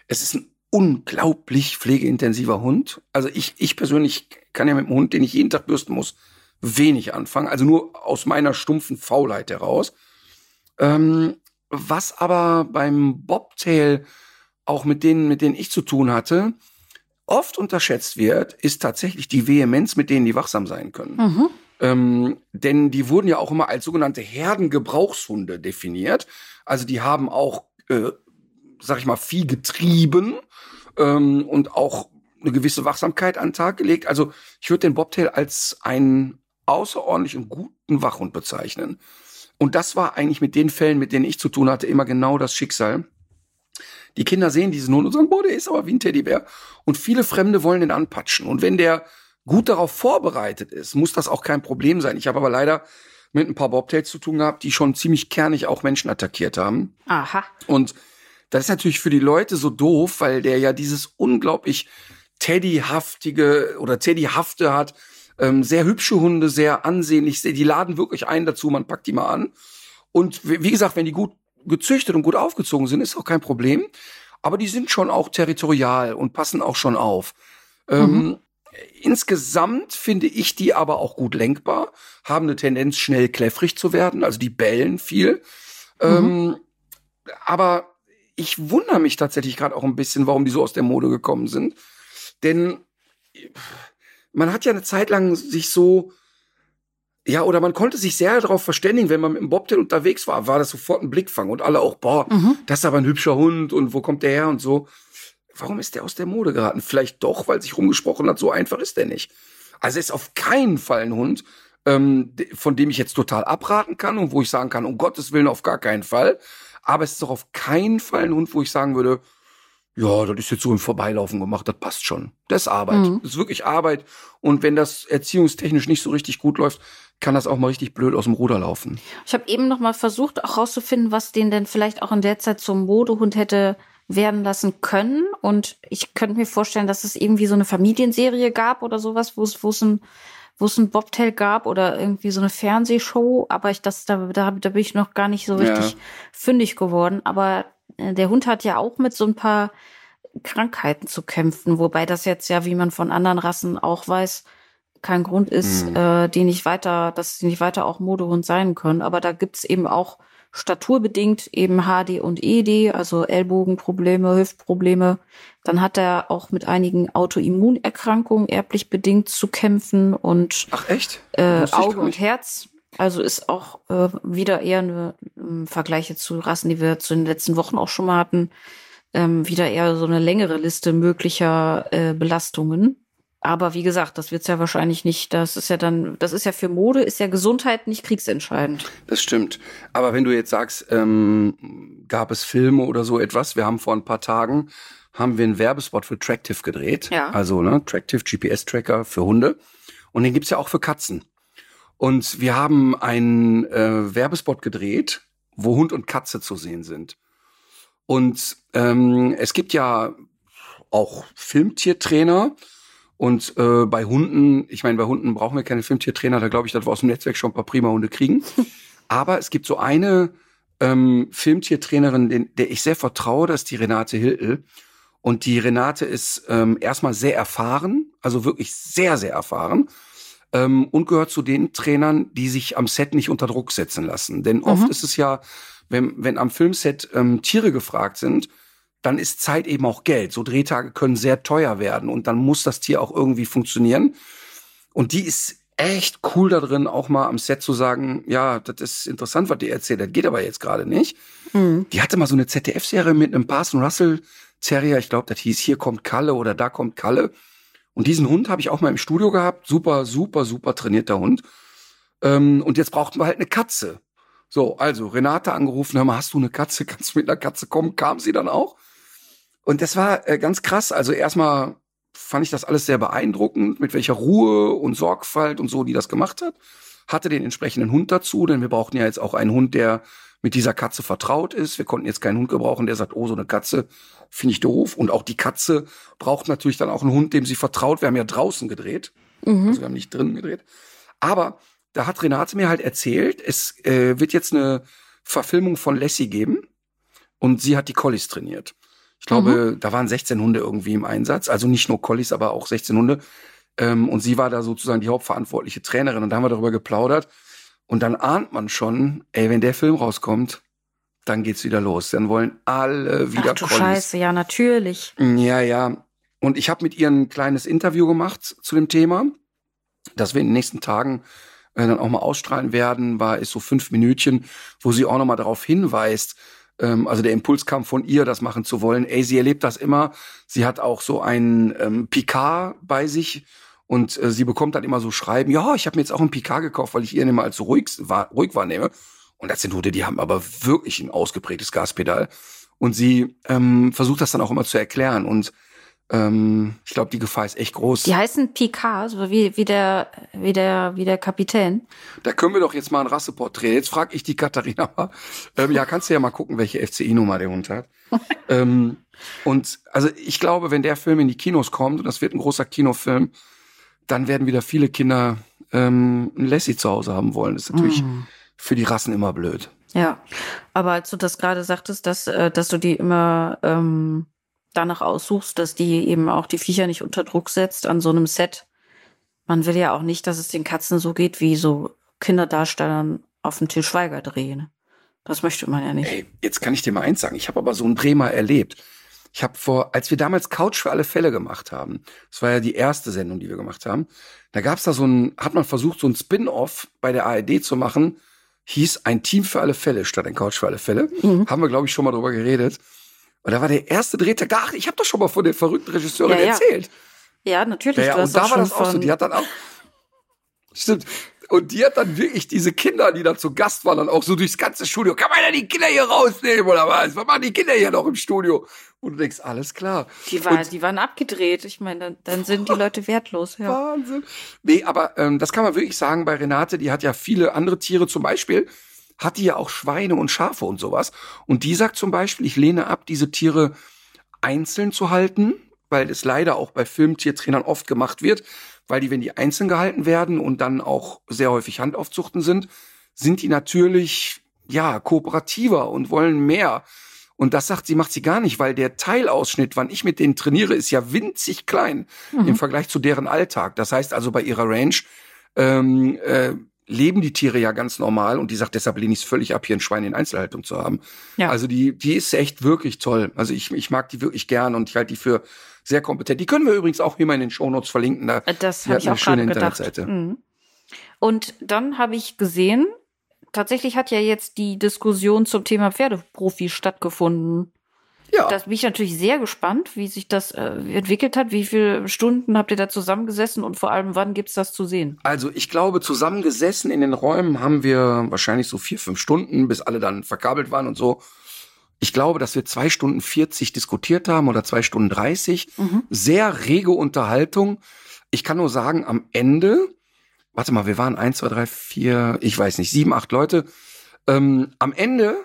Es ist ein unglaublich pflegeintensiver Hund. Also ich, ich persönlich kann ja mit einem Hund, den ich jeden Tag bürsten muss, wenig anfangen. Also nur aus meiner stumpfen Faulheit heraus. Ähm, was aber beim Bobtail auch mit denen, mit denen ich zu tun hatte, oft unterschätzt wird, ist tatsächlich die Vehemenz, mit denen die wachsam sein können. Mhm. Ähm, denn die wurden ja auch immer als sogenannte Herdengebrauchshunde definiert. Also die haben auch, äh, sag ich mal, Vieh getrieben ähm, und auch eine gewisse Wachsamkeit an den Tag gelegt. Also ich würde den Bobtail als einen außerordentlichen guten Wachhund bezeichnen. Und das war eigentlich mit den Fällen, mit denen ich zu tun hatte, immer genau das Schicksal. Die Kinder sehen diesen Hund und sagen, boah, der ist aber wie ein Teddybär. Und viele Fremde wollen den anpatschen. Und wenn der gut darauf vorbereitet ist, muss das auch kein Problem sein. Ich habe aber leider mit ein paar Bobtails zu tun gehabt, die schon ziemlich kernig auch Menschen attackiert haben. Aha. Und das ist natürlich für die Leute so doof, weil der ja dieses unglaublich Teddyhaftige oder Teddyhafte hat. Ähm, sehr hübsche Hunde, sehr ansehnlich. Die laden wirklich ein dazu, man packt die mal an. Und wie gesagt, wenn die gut gezüchtet und gut aufgezogen sind, ist auch kein Problem. Aber die sind schon auch territorial und passen auch schon auf. Ähm, mhm. Ähm, insgesamt finde ich die aber auch gut lenkbar, haben eine Tendenz, schnell kläffrig zu werden. Also die bellen viel. Mhm. Ähm, aber ich wundere mich tatsächlich gerade auch ein bisschen, warum die so aus der Mode gekommen sind. Denn man hat ja eine Zeit lang sich so, ja, oder man konnte sich sehr darauf verständigen, wenn man mit dem Bobtail unterwegs war, war das sofort ein Blickfang und alle auch, boah, mhm. das ist aber ein hübscher Hund und wo kommt der her und so. Warum ist der aus der Mode geraten? Vielleicht doch, weil sich rumgesprochen hat, so einfach ist der nicht. Also ist auf keinen Fall ein Hund, ähm, von dem ich jetzt total abraten kann und wo ich sagen kann, um Gottes Willen auf gar keinen Fall. Aber es ist doch auf keinen Fall ein Hund, wo ich sagen würde, ja, das ist jetzt so im Vorbeilaufen gemacht, das passt schon. Das ist Arbeit. Mhm. Das ist wirklich Arbeit. Und wenn das erziehungstechnisch nicht so richtig gut läuft, kann das auch mal richtig blöd aus dem Ruder laufen. Ich habe eben noch mal versucht, auch rauszufinden, was den denn vielleicht auch in der Zeit zum Modehund hätte werden lassen können. Und ich könnte mir vorstellen, dass es irgendwie so eine Familienserie gab oder sowas, wo es, wo es ein, wo es ein Bobtail gab oder irgendwie so eine Fernsehshow. Aber ich, das, da, da, da bin ich noch gar nicht so richtig ja. fündig geworden. Aber der Hund hat ja auch mit so ein paar Krankheiten zu kämpfen, wobei das jetzt ja, wie man von anderen Rassen auch weiß, kein Grund ist, mhm. äh, die nicht weiter, dass sie nicht weiter auch Modehund sein können. Aber da gibt's eben auch staturbedingt eben HD und ED, also Ellbogenprobleme, Hüftprobleme. Dann hat er auch mit einigen Autoimmunerkrankungen erblich bedingt zu kämpfen und Ach echt? Äh, Auge und Herz. Also ist auch äh, wieder eher eine ähm, Vergleiche zu Rassen, die wir zu den letzten Wochen auch schon mal hatten, ähm, wieder eher so eine längere Liste möglicher äh, Belastungen. Aber wie gesagt, das wird's ja wahrscheinlich nicht. Das ist ja dann, das ist ja für Mode, ist ja Gesundheit nicht kriegsentscheidend. Das stimmt. Aber wenn du jetzt sagst, ähm, gab es Filme oder so etwas, wir haben vor ein paar Tagen haben wir einen Werbespot für Tractive gedreht. Ja. Also ne, Tractive GPS-Tracker für Hunde. Und den gibt's ja auch für Katzen. Und wir haben einen äh, Werbespot gedreht, wo Hund und Katze zu sehen sind. Und ähm, es gibt ja auch Filmtiertrainer. Und äh, bei Hunden, ich meine, bei Hunden brauchen wir keine Filmtiertrainer, da glaube ich, dass wir aus dem Netzwerk schon ein paar prima Hunde kriegen. Aber es gibt so eine ähm, Filmtiertrainerin, den, der ich sehr vertraue, das ist die Renate Hiltel. Und die Renate ist ähm, erstmal sehr erfahren, also wirklich sehr, sehr erfahren ähm, und gehört zu den Trainern, die sich am Set nicht unter Druck setzen lassen. Denn oft mhm. ist es ja, wenn, wenn am Filmset ähm, Tiere gefragt sind, dann ist Zeit eben auch Geld. So Drehtage können sehr teuer werden und dann muss das Tier auch irgendwie funktionieren. Und die ist echt cool da drin, auch mal am Set zu sagen, ja, das ist interessant, was die erzählt, das geht aber jetzt gerade nicht. Mhm. Die hatte mal so eine ZDF-Serie mit einem Parson Russell Terrier, ich glaube, das hieß Hier kommt Kalle oder Da kommt Kalle. Und diesen Hund habe ich auch mal im Studio gehabt. Super, super, super trainierter Hund. Ähm, und jetzt brauchten wir halt eine Katze. So, also Renate angerufen, hör mal, hast du eine Katze? Kannst du mit einer Katze kommen? Kam sie dann auch? Und das war äh, ganz krass. Also erstmal fand ich das alles sehr beeindruckend, mit welcher Ruhe und Sorgfalt und so, die das gemacht hat. Hatte den entsprechenden Hund dazu, denn wir brauchten ja jetzt auch einen Hund, der mit dieser Katze vertraut ist. Wir konnten jetzt keinen Hund gebrauchen, der sagt, oh, so eine Katze finde ich doof. Und auch die Katze braucht natürlich dann auch einen Hund, dem sie vertraut. Wir haben ja draußen gedreht. Mhm. Also wir haben nicht drinnen gedreht. Aber da hat Renate mir halt erzählt, es äh, wird jetzt eine Verfilmung von Lassie geben. Und sie hat die Collies trainiert. Ich glaube, mhm. da waren 16 Hunde irgendwie im Einsatz. Also nicht nur Collies, aber auch 16 Hunde. Ähm, und sie war da sozusagen die hauptverantwortliche Trainerin. Und da haben wir darüber geplaudert. Und dann ahnt man schon, ey, wenn der Film rauskommt, dann geht's wieder los. Dann wollen alle wieder Ach du Collies. Scheiße, ja, natürlich. Ja, ja. Und ich habe mit ihr ein kleines Interview gemacht zu dem Thema, das wir in den nächsten Tagen äh, dann auch mal ausstrahlen werden, war ist so fünf Minütchen, wo sie auch nochmal darauf hinweist, ähm, also der Impuls kam von ihr, das machen zu wollen. Ey, sie erlebt das immer. Sie hat auch so einen ähm, Picard bei sich und äh, sie bekommt dann immer so Schreiben, ja, ich habe mir jetzt auch einen Picard gekauft, weil ich ihren immer als so ruhig, war, ruhig wahrnehme. Und das sind Hunde, die haben aber wirklich ein ausgeprägtes Gaspedal. Und sie ähm, versucht das dann auch immer zu erklären. Und ähm, ich glaube, die Gefahr ist echt groß. Die heißen Picard, so wie, wie, der, wie, der, wie der Kapitän. Da können wir doch jetzt mal ein Rasseporträt. Jetzt frage ich die Katharina mal. Ähm, ja, kannst du ja mal gucken, welche FCI-Nummer der Hund hat. ähm, und also ich glaube, wenn der Film in die Kinos kommt, und das wird ein großer Kinofilm, dann werden wieder viele Kinder ähm, ein Lassie zu Hause haben wollen. Das ist natürlich für die Rassen immer blöd. Ja, aber als du das gerade sagtest, dass, äh, dass du die immer ähm, danach aussuchst, dass die eben auch die Viecher nicht unter Druck setzt an so einem Set. Man will ja auch nicht, dass es den Katzen so geht wie so Kinderdarstellern auf dem Til Schweiger drehen. Das möchte man ja nicht. Ey, jetzt kann ich dir mal eins sagen. Ich habe aber so einen Bremer erlebt. Ich habe vor, als wir damals Couch für alle Fälle gemacht haben, das war ja die erste Sendung, die wir gemacht haben, da gab's da so ein, hat man versucht, so ein Spin-off bei der ARD zu machen, hieß ein Team für alle Fälle statt ein Couch für alle Fälle. Haben wir, glaube ich, schon mal drüber geredet. Und da war der erste Drehtag, ach, ich habe doch schon mal von der verrückten Regisseurin Ja, ja. erzählt. Ja, natürlich. Ja, ja, und da war das auch so. Die hat dann auch. Stimmt. Und die hat dann wirklich diese Kinder, die da zu Gast waren, dann auch so durchs ganze Studio. Kann man ja die Kinder hier rausnehmen oder was? Was machen die Kinder hier noch im Studio? Und du denkst, alles klar. Die, war, Und- die waren abgedreht. Ich meine, dann, dann sind die Leute wertlos. Ja. Wahnsinn. Nee, aber ähm, das kann man wirklich sagen bei Renate, die hat ja viele andere Tiere, zum Beispiel hat die ja auch Schweine und Schafe und sowas. Und die sagt zum Beispiel, ich lehne ab, diese Tiere einzeln zu halten, weil es leider auch bei Filmtiertrainern oft gemacht wird, weil die, wenn die einzeln gehalten werden und dann auch sehr häufig Handaufzuchten sind, sind die natürlich, ja, kooperativer und wollen mehr. Und das sagt sie, macht sie gar nicht, weil der Teilausschnitt, wann ich mit denen trainiere, ist ja winzig klein im Vergleich zu deren Alltag. Das heißt also bei ihrer Range ähm, äh, leben die Tiere ja ganz normal und die sagt, deshalb lehne ich es völlig ab, hier ein Schwein in Einzelhaltung zu haben. Ja. Also die, die ist echt wirklich toll. Also ich, ich mag die wirklich gern und ich halte die für sehr kompetent. Die können wir übrigens auch hier mal in den Shownotes verlinken. Da, Äh, Das habe hat ich eine auch schöne gerade gedacht. Internetseite. Mhm. Und dann habe ich gesehen, tatsächlich hat ja jetzt die Diskussion zum Thema Pferdeprofi stattgefunden. Ja, Da bin ich natürlich sehr gespannt, wie sich das äh, entwickelt hat. Wie viele Stunden habt ihr da zusammengesessen und vor allem, wann gibt's das zu sehen? also ich glaube, zusammengesessen in den Räumen haben wir wahrscheinlich so vier, fünf Stunden, bis alle dann verkabelt waren und so. Ich glaube, dass wir zwei Stunden 40 diskutiert haben oder zwei Stunden 30. Sehr rege Unterhaltung. Ich kann nur sagen, am Ende, warte mal, wir waren eins, zwei, drei, vier, ich weiß nicht, sieben, acht Leute. Ähm, am Ende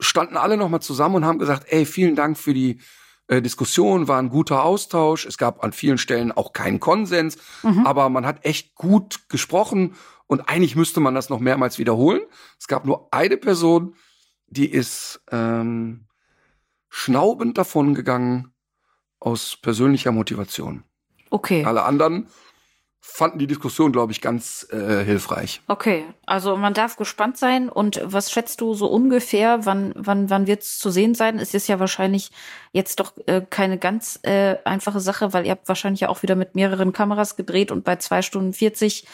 standen alle nochmal zusammen und haben gesagt, ey, vielen Dank für die äh, Diskussion, war ein guter Austausch. Es gab an vielen Stellen auch keinen Konsens, aber man hat echt gut gesprochen und eigentlich müsste man das noch mehrmals wiederholen. Es gab nur eine Person, die ist ähm, schnaubend davongegangen aus persönlicher Motivation. Okay. Alle anderen fanden die Diskussion, glaube ich, ganz äh, hilfreich. Okay, also man darf gespannt sein. Und was schätzt du so ungefähr? Wann, wann, wann wird's zu sehen sein? Es ist ja wahrscheinlich jetzt doch äh, keine ganz äh, einfache Sache, weil ihr habt wahrscheinlich ja auch wieder mit mehreren Kameras gedreht und bei zwei Stunden 40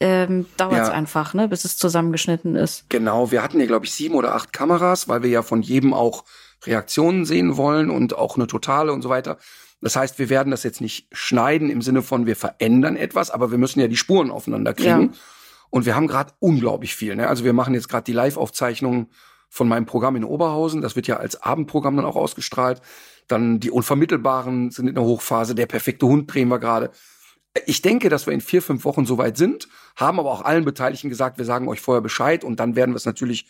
ähm, dauert's Ja. einfach, ne, bis es zusammengeschnitten ist. Genau, wir hatten hier, glaube ich, sieben oder acht Kameras, weil wir ja von jedem auch Reaktionen sehen wollen und auch eine totale und so weiter. Das heißt, wir werden das jetzt nicht schneiden im Sinne von, wir verändern etwas, aber wir müssen ja die Spuren aufeinander kriegen. Ja. Und wir haben gerade unglaublich viel. Ne? Also wir machen jetzt gerade die Live-Aufzeichnung von meinem Programm in Oberhausen. Das wird ja als Abendprogramm dann auch ausgestrahlt. Dann die Unvermittelbaren sind in der Hochphase. Der perfekte Hund drehen wir gerade. Ich denke, dass wir in vier, fünf Wochen soweit sind, haben aber auch allen Beteiligten gesagt, wir sagen euch vorher Bescheid und dann werden wir es natürlich,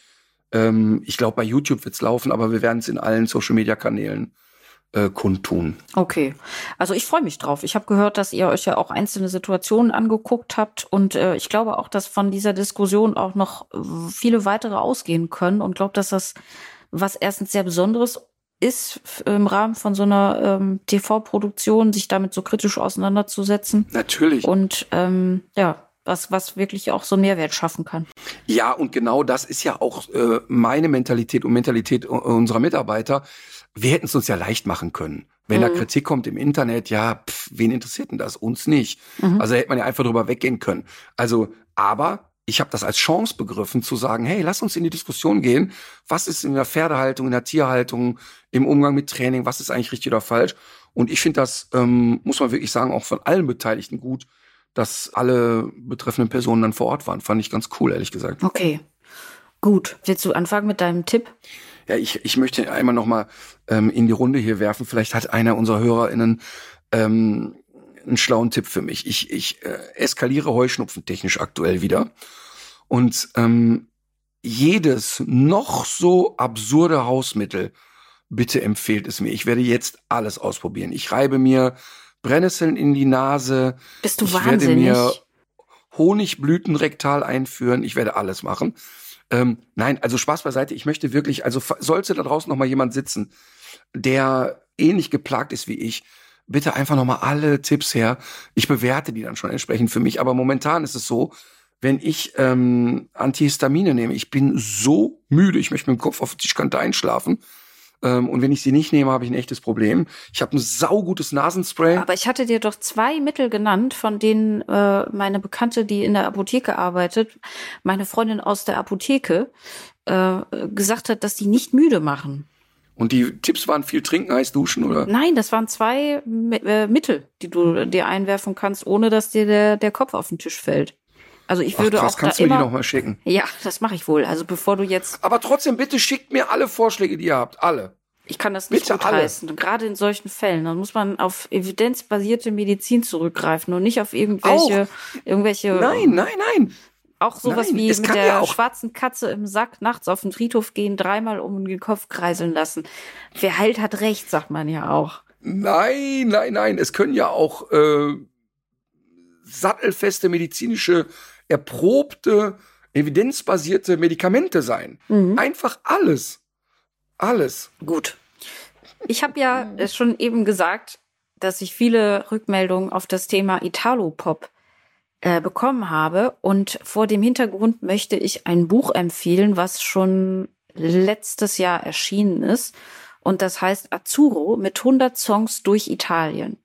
ähm, ich glaube, bei YouTube wird's laufen, aber wir werden es in allen Social-Media-Kanälen äh, kundtun. Okay, also ich freue mich drauf. Ich habe gehört, dass ihr euch ja auch einzelne Situationen angeguckt habt und äh, ich glaube auch, dass von dieser Diskussion auch noch äh, viele weitere ausgehen können und glaube, dass das was erstens sehr Besonderes ist im Rahmen von so einer ähm, TV-Produktion, sich damit so kritisch auseinanderzusetzen Natürlich. und ähm, ja, was, was wirklich auch so Mehrwert schaffen kann. Ja, und genau das ist ja auch äh, meine Mentalität und Mentalität unserer Mitarbeiter. Wir hätten es uns ja leicht machen können. Wenn mhm. da Kritik kommt im Internet, ja, pff, wen interessiert denn das? Uns nicht. Mhm. Also hätte man ja einfach drüber weggehen können. Also, aber ich habe das als Chance begriffen, zu sagen, hey, lass uns in die Diskussion gehen. Was ist in der Pferdehaltung, in der Tierhaltung, im Umgang mit Training, was ist eigentlich richtig oder falsch? Und ich finde das, ähm, muss man wirklich sagen, auch von allen Beteiligten gut, dass alle betreffenden Personen dann vor Ort waren. Fand ich ganz cool, ehrlich gesagt. Okay, gut. Willst du anfangen mit deinem Tipp? Ja, ich, ich möchte einmal noch mal ähm, in die Runde hier werfen. Vielleicht hat einer unserer HörerInnen ähm, einen schlauen Tipp für mich. Ich, ich äh, eskaliere Heuschnupfen technisch aktuell wieder. Und ähm, jedes noch so absurde Hausmittel, bitte empfehlt es mir. Ich werde jetzt alles ausprobieren. Ich reibe mir Brennnesseln in die Nase. Bist du ich wahnsinnig? werde mir Honigblüten rektal einführen. Ich werde alles machen. Ähm, nein, also Spaß beiseite. Ich möchte wirklich, also sollte da draußen noch mal jemand sitzen, der ähnlich geplagt ist wie ich, bitte einfach nochmal alle Tipps her. Ich bewerte die dann schon entsprechend für mich. Aber momentan ist es so, wenn ich ähm, Antihistamine nehme, ich bin so müde, ich möchte mit dem Kopf auf die Tischkante einschlafen. Ähm, und wenn ich sie nicht nehme, habe ich ein echtes Problem. Ich habe ein saugutes Nasenspray. Aber ich hatte dir doch zwei Mittel genannt, von denen äh, meine Bekannte, die in der Apotheke arbeitet, meine Freundin aus der Apotheke, äh, gesagt hat, dass die nicht müde machen. Und die Tipps waren viel trinken, heiß duschen, oder? Nein, das waren zwei äh, Mittel, die du dir einwerfen kannst, ohne dass dir der, der Kopf auf den Tisch fällt. Also ich würde Ach, krass, auch kannst da du mir immer, die noch mal schicken? Ja, das mache ich wohl. Also bevor du jetzt, Aber trotzdem, bitte schickt mir alle Vorschläge, die ihr habt. Alle. ich kann das nicht Bitte gut alle. heißen. Gerade in solchen Fällen, dann muss man auf evidenzbasierte Medizin zurückgreifen und nicht auf irgendwelche, irgendwelche, Nein, nein, nein. Auch sowas nein, wie mit der ja schwarzen Katze im Sack nachts auf den Friedhof gehen, dreimal um den Kopf kreiseln lassen. Wer heilt, hat recht, sagt man ja auch. Nein, nein, nein. Es können ja auch äh, sattelfeste medizinische, erprobte, evidenzbasierte Medikamente sein. Mhm. Einfach alles. Alles. Gut. Ich habe ja äh, schon eben gesagt, dass ich viele Rückmeldungen auf das Thema Italo-Pop äh, bekommen habe. Und vor dem Hintergrund möchte ich ein Buch empfehlen, was schon letztes Jahr erschienen ist. Und das heißt Azzurro mit 100 Songs durch Italien.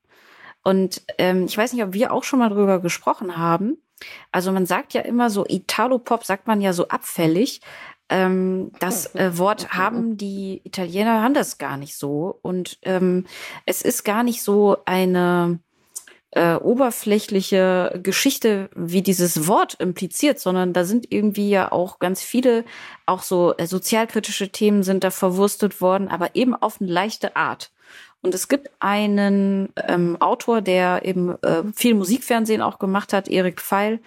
Und ähm, ich weiß nicht, ob wir auch schon mal drüber gesprochen haben. Also man sagt ja immer so, Italo-Pop sagt man ja so abfällig. Ähm, das äh, Wort haben die Italiener haben das gar nicht so. Und ähm, es ist gar nicht so eine äh, oberflächliche Geschichte, wie dieses Wort impliziert, sondern da sind irgendwie ja auch ganz viele, auch so äh, sozialkritische Themen sind da verwurstet worden, aber eben auf eine leichte Art. Und es gibt einen ähm, Autor, der eben äh, viel Musikfernsehen auch gemacht hat, Erik Pfeil,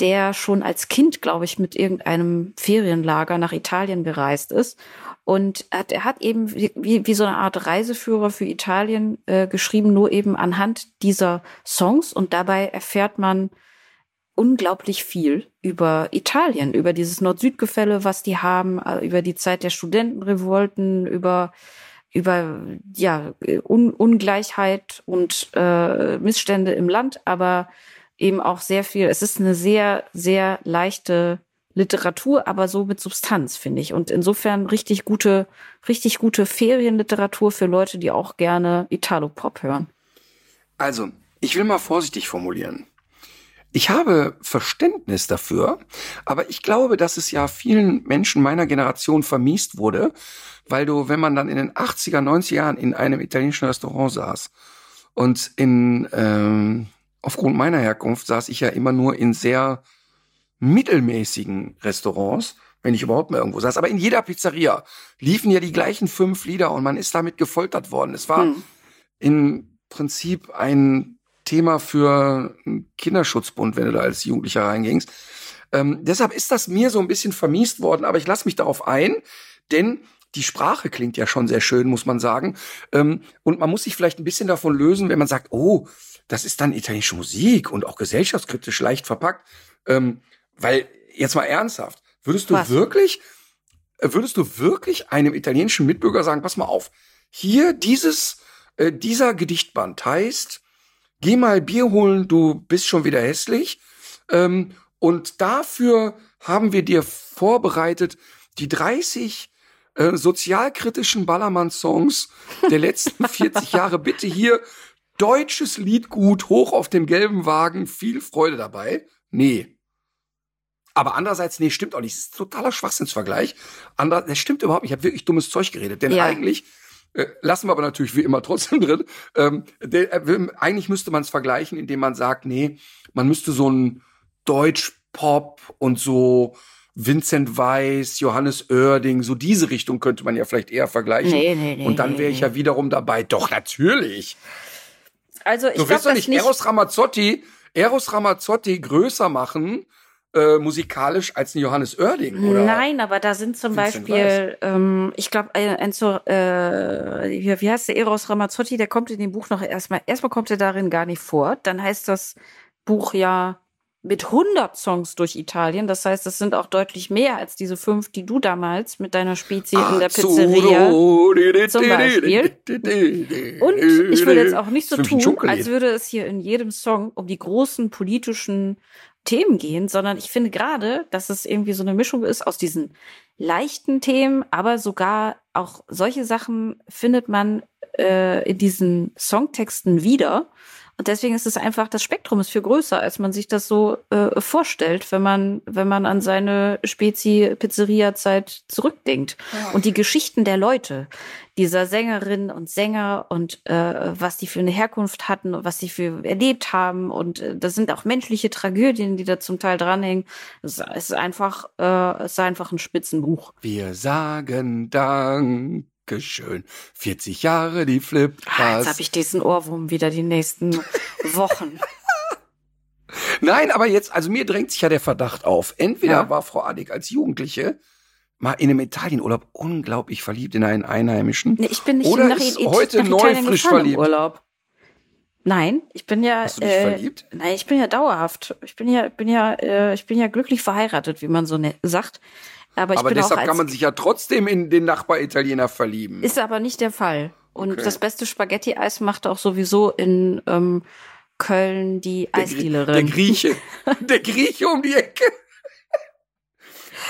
der schon als Kind, glaube ich, mit irgendeinem Ferienlager nach Italien gereist ist. Und hat, er hat eben wie, wie so eine Art Reiseführer für Italien äh, geschrieben, nur eben anhand dieser Songs. Und dabei erfährt man unglaublich viel über Italien, über dieses Nord-Süd-Gefälle, was die haben, äh, über die Zeit der Studentenrevolten, über über ja Un Ungleichheit und äh, Missstände im Land, aber eben auch sehr viel. Es ist eine sehr sehr leichte Literatur, aber so mit Substanz finde ich und insofern richtig gute richtig gute Ferienliteratur für Leute, die auch gerne Italo-Pop hören. Also, ich will mal vorsichtig formulieren. Ich habe Verständnis dafür, aber ich glaube, dass es ja vielen Menschen meiner Generation vermiest wurde, weil du, wenn man dann in den 80er, 90er Jahren in einem italienischen Restaurant saß und in, ähm, aufgrund meiner Herkunft saß ich ja immer nur in sehr mittelmäßigen Restaurants, wenn ich überhaupt mal irgendwo saß. Aber in jeder Pizzeria liefen ja die gleichen fünf Lieder und man ist damit gefoltert worden. Es war Hm. im Prinzip ein Thema für einen Kinderschutzbund, wenn du da als Jugendlicher reingingst. Ähm, deshalb ist das mir so ein bisschen vermiest worden, aber ich lasse mich darauf ein, denn die Sprache klingt ja schon sehr schön, muss man sagen. Ähm, und man muss sich vielleicht ein bisschen davon lösen, wenn man sagt, oh, das ist dann italienische Musik und auch gesellschaftskritisch leicht verpackt. Ähm, weil, jetzt mal ernsthaft, würdest du Was? wirklich, äh, würdest du wirklich einem italienischen Mitbürger sagen, pass mal auf, hier dieses, äh, dieser Gedichtband heißt, geh mal Bier holen, du bist schon wieder hässlich. Ähm, und dafür haben wir dir vorbereitet die 30 äh, sozialkritischen Ballermann-Songs der letzten 40 Jahre. Bitte hier deutsches Liedgut hoch auf dem gelben Wagen, viel Freude dabei. Nee. Aber andererseits, nee, stimmt auch nicht. Das ist ein totaler Schwachsinnsvergleich. Ander, das stimmt überhaupt nicht. Ich habe wirklich dummes Zeug geredet. Denn Ja. eigentlich äh, lassen wir aber natürlich wie immer trotzdem drin. Ähm, der, äh, eigentlich müsste man es vergleichen, indem man sagt, nee, man müsste so ein Deutsch-Pop und so Vincent Weiss, Johannes Oerding, so diese Richtung könnte man ja vielleicht eher vergleichen. Nee, nee, nee, und dann wäre ich ja wiederum dabei. Doch, natürlich. Also ich Du glaube, willst doch nicht, nicht. Eros Ramazzotti, Eros Ramazzotti größer machen, äh, musikalisch als ein Johannes Oerding, oder? Nein, aber da sind zum Vincent Beispiel, ähm, ich glaube, äh, Enzo, äh, wie, wie heißt der Eros Ramazzotti, der kommt in dem Buch noch erstmal, erstmal kommt er darin gar nicht vor. Dann heißt das Buch ja mit 100 Songs durch Italien. Das heißt, es sind auch deutlich mehr als diese fünf, die du damals mit deiner Spezie in der Pizzeria. zum Beispiel. Und ich will jetzt auch nicht so tun, als würde es hier in jedem Song um die großen politischen Themen gehen, sondern ich finde gerade, dass es irgendwie so eine Mischung ist aus diesen leichten Themen, aber sogar auch solche Sachen findet man äh, in diesen Songtexten wieder. Und deswegen ist es einfach, das Spektrum ist viel größer, als man sich das so äh, vorstellt, wenn man, wenn man an seine Spezi-Pizzeria-Zeit zurückdenkt. Und die Geschichten der Leute, dieser Sängerinnen und Sänger und äh, was die für eine Herkunft hatten und was sie für erlebt haben. Und äh, das sind auch menschliche Tragödien, die da zum Teil dranhängen. Es ist einfach, äh, es ist einfach ein Spitzenbuch. Wir sagen Dankeschön. 40 Jahre die Ah, Flipcast. jetzt habe ich diesen Ohrwurm wieder die nächsten Wochen. Nein, aber jetzt, also mir drängt sich ja der Verdacht auf. Entweder Ja. war Frau Adig als Jugendliche mal in einem Italienurlaub unglaublich verliebt in einen Einheimischen. Nee, ich bin nicht Oder nach, ist It- heute nach neu frisch verliebt? Urlaub. Nein, ich bin ja. Hast du dich äh, verliebt? Nein, ich bin ja dauerhaft. Ich bin ja, bin ja, äh, ich bin ja glücklich verheiratet, wie man so ne sagt. Aber ich Aber bin auch deshalb als, kann man sich ja trotzdem in den Nachbar-Italiener verlieben. Ist aber nicht der Fall. Und Okay. das beste Spaghetti-Eis macht auch sowieso in ähm, Köln die der, Eisdealerin. der Grieche. der Grieche um die Ecke.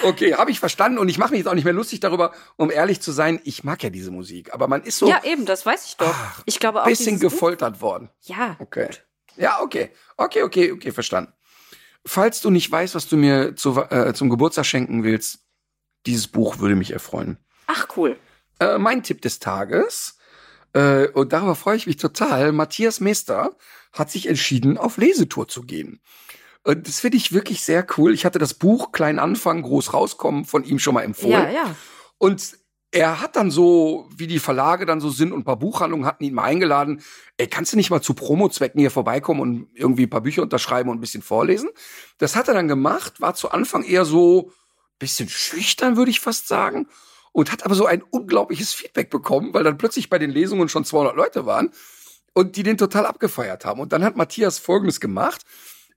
Okay, habe ich verstanden und ich mache mich jetzt auch nicht mehr lustig darüber, um ehrlich zu sein, ich mag ja diese Musik, aber man ist so ja, eben, das weiß ich doch. Ach, ich glaube auch. ein bisschen gefoltert worden. Ja, Okay. Ja, okay. Okay, okay, okay, verstanden. Falls du nicht weißt, was du mir zu, äh, zum Geburtstag schenken willst, dieses Buch würde mich erfreuen. ach cool. Äh, mein Tipp des Tages, äh, und darüber freue ich mich total, Matthias Mester hat sich entschieden, auf Lesetour zu gehen. Und das finde ich wirklich sehr cool. Ich hatte das Buch Klein Anfang, Groß rauskommen von ihm schon mal empfohlen. Ja, ja. Und er hat dann so, wie die Verlage dann so sind und ein paar Buchhandlungen hatten ihn mal eingeladen, ey, kannst du nicht mal zu Promo-Zwecken hier vorbeikommen und irgendwie ein paar Bücher unterschreiben und ein bisschen vorlesen? Das hat er dann gemacht, war zu Anfang eher so bisschen schüchtern, würde ich fast sagen, und hat aber so ein unglaubliches Feedback bekommen, weil dann plötzlich bei den Lesungen schon 200 Leute waren und die den total abgefeiert haben. Und dann hat Matthias Folgendes gemacht.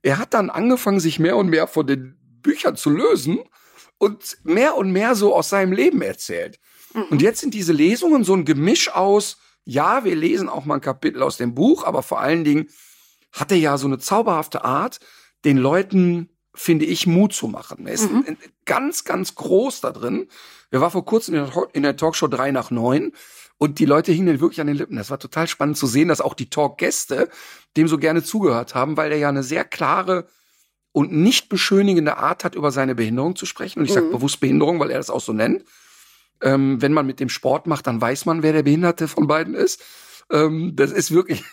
Er hat dann angefangen, sich mehr und mehr von den Büchern zu lösen und mehr und mehr so aus seinem Leben erzählt. Und jetzt sind diese Lesungen so ein Gemisch aus, ja, wir lesen auch mal ein Kapitel aus dem Buch, aber vor allen Dingen hat er ja so eine zauberhafte Art, den Leuten, finde ich, Mut zu machen. Er ist ein- ganz, ganz groß da drin. Er war vor kurzem in der, Talkshow 3 nach 9 und die Leute hingen ihm wirklich an den Lippen. Das war total spannend zu sehen, dass auch die Talkgäste dem so gerne zugehört haben, weil er ja eine sehr klare und nicht beschönigende Art hat, über seine Behinderung zu sprechen. Und ich sage bewusst Behinderung, weil er das auch so nennt. Ähm, wenn man mit dem Sport macht, dann weiß man, wer der Behinderte von beiden ist. Ähm, das ist wirklich,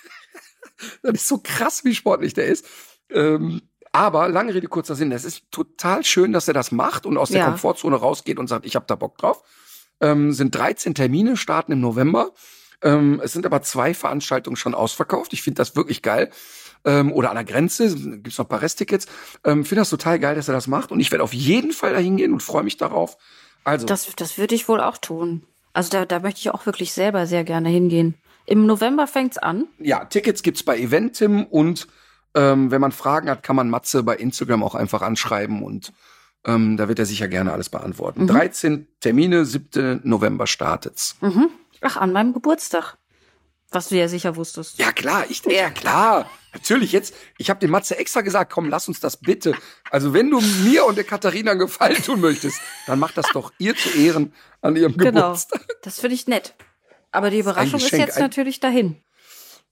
das ist so krass, wie sportlich der ist. Ähm, aber lange Rede, kurzer Sinn, es ist total schön, dass er das macht und aus der Ja. Komfortzone rausgeht und sagt, ich habe da Bock drauf. Ähm, sind 13 Termine, starten im November. Ähm, es sind aber zwei Veranstaltungen schon ausverkauft. Ich finde das wirklich geil. Ähm, oder an der Grenze gibt's noch ein paar Resttickets. Ähm, finde das total geil, dass er das macht. Und ich werde auf jeden Fall dahin gehen und freue mich darauf. Also, Das, das würde ich wohl auch tun. Also da, da möchte ich auch wirklich selber sehr gerne hingehen. Im November fängt's an. ja, Tickets gibt's bei Eventim und ähm, wenn man Fragen hat, kann man Matze bei Instagram auch einfach anschreiben und ähm, da wird er sicher gerne alles beantworten. 13 Termine, 7. November startet's. Mhm. Ach, an meinem Geburtstag. Was du ja sicher wusstest. Ja klar, ich ja klar. Natürlich, jetzt, ich habe dem Matze extra gesagt, komm, lass uns das bitte. Also wenn du mir und der Katharina einen Gefallen tun möchtest, dann mach das doch ihr zu Ehren an ihrem Genau. Geburtstag. Das finde ich nett. Aber die Überraschung ist, Geschenk, jetzt ein- natürlich dahin.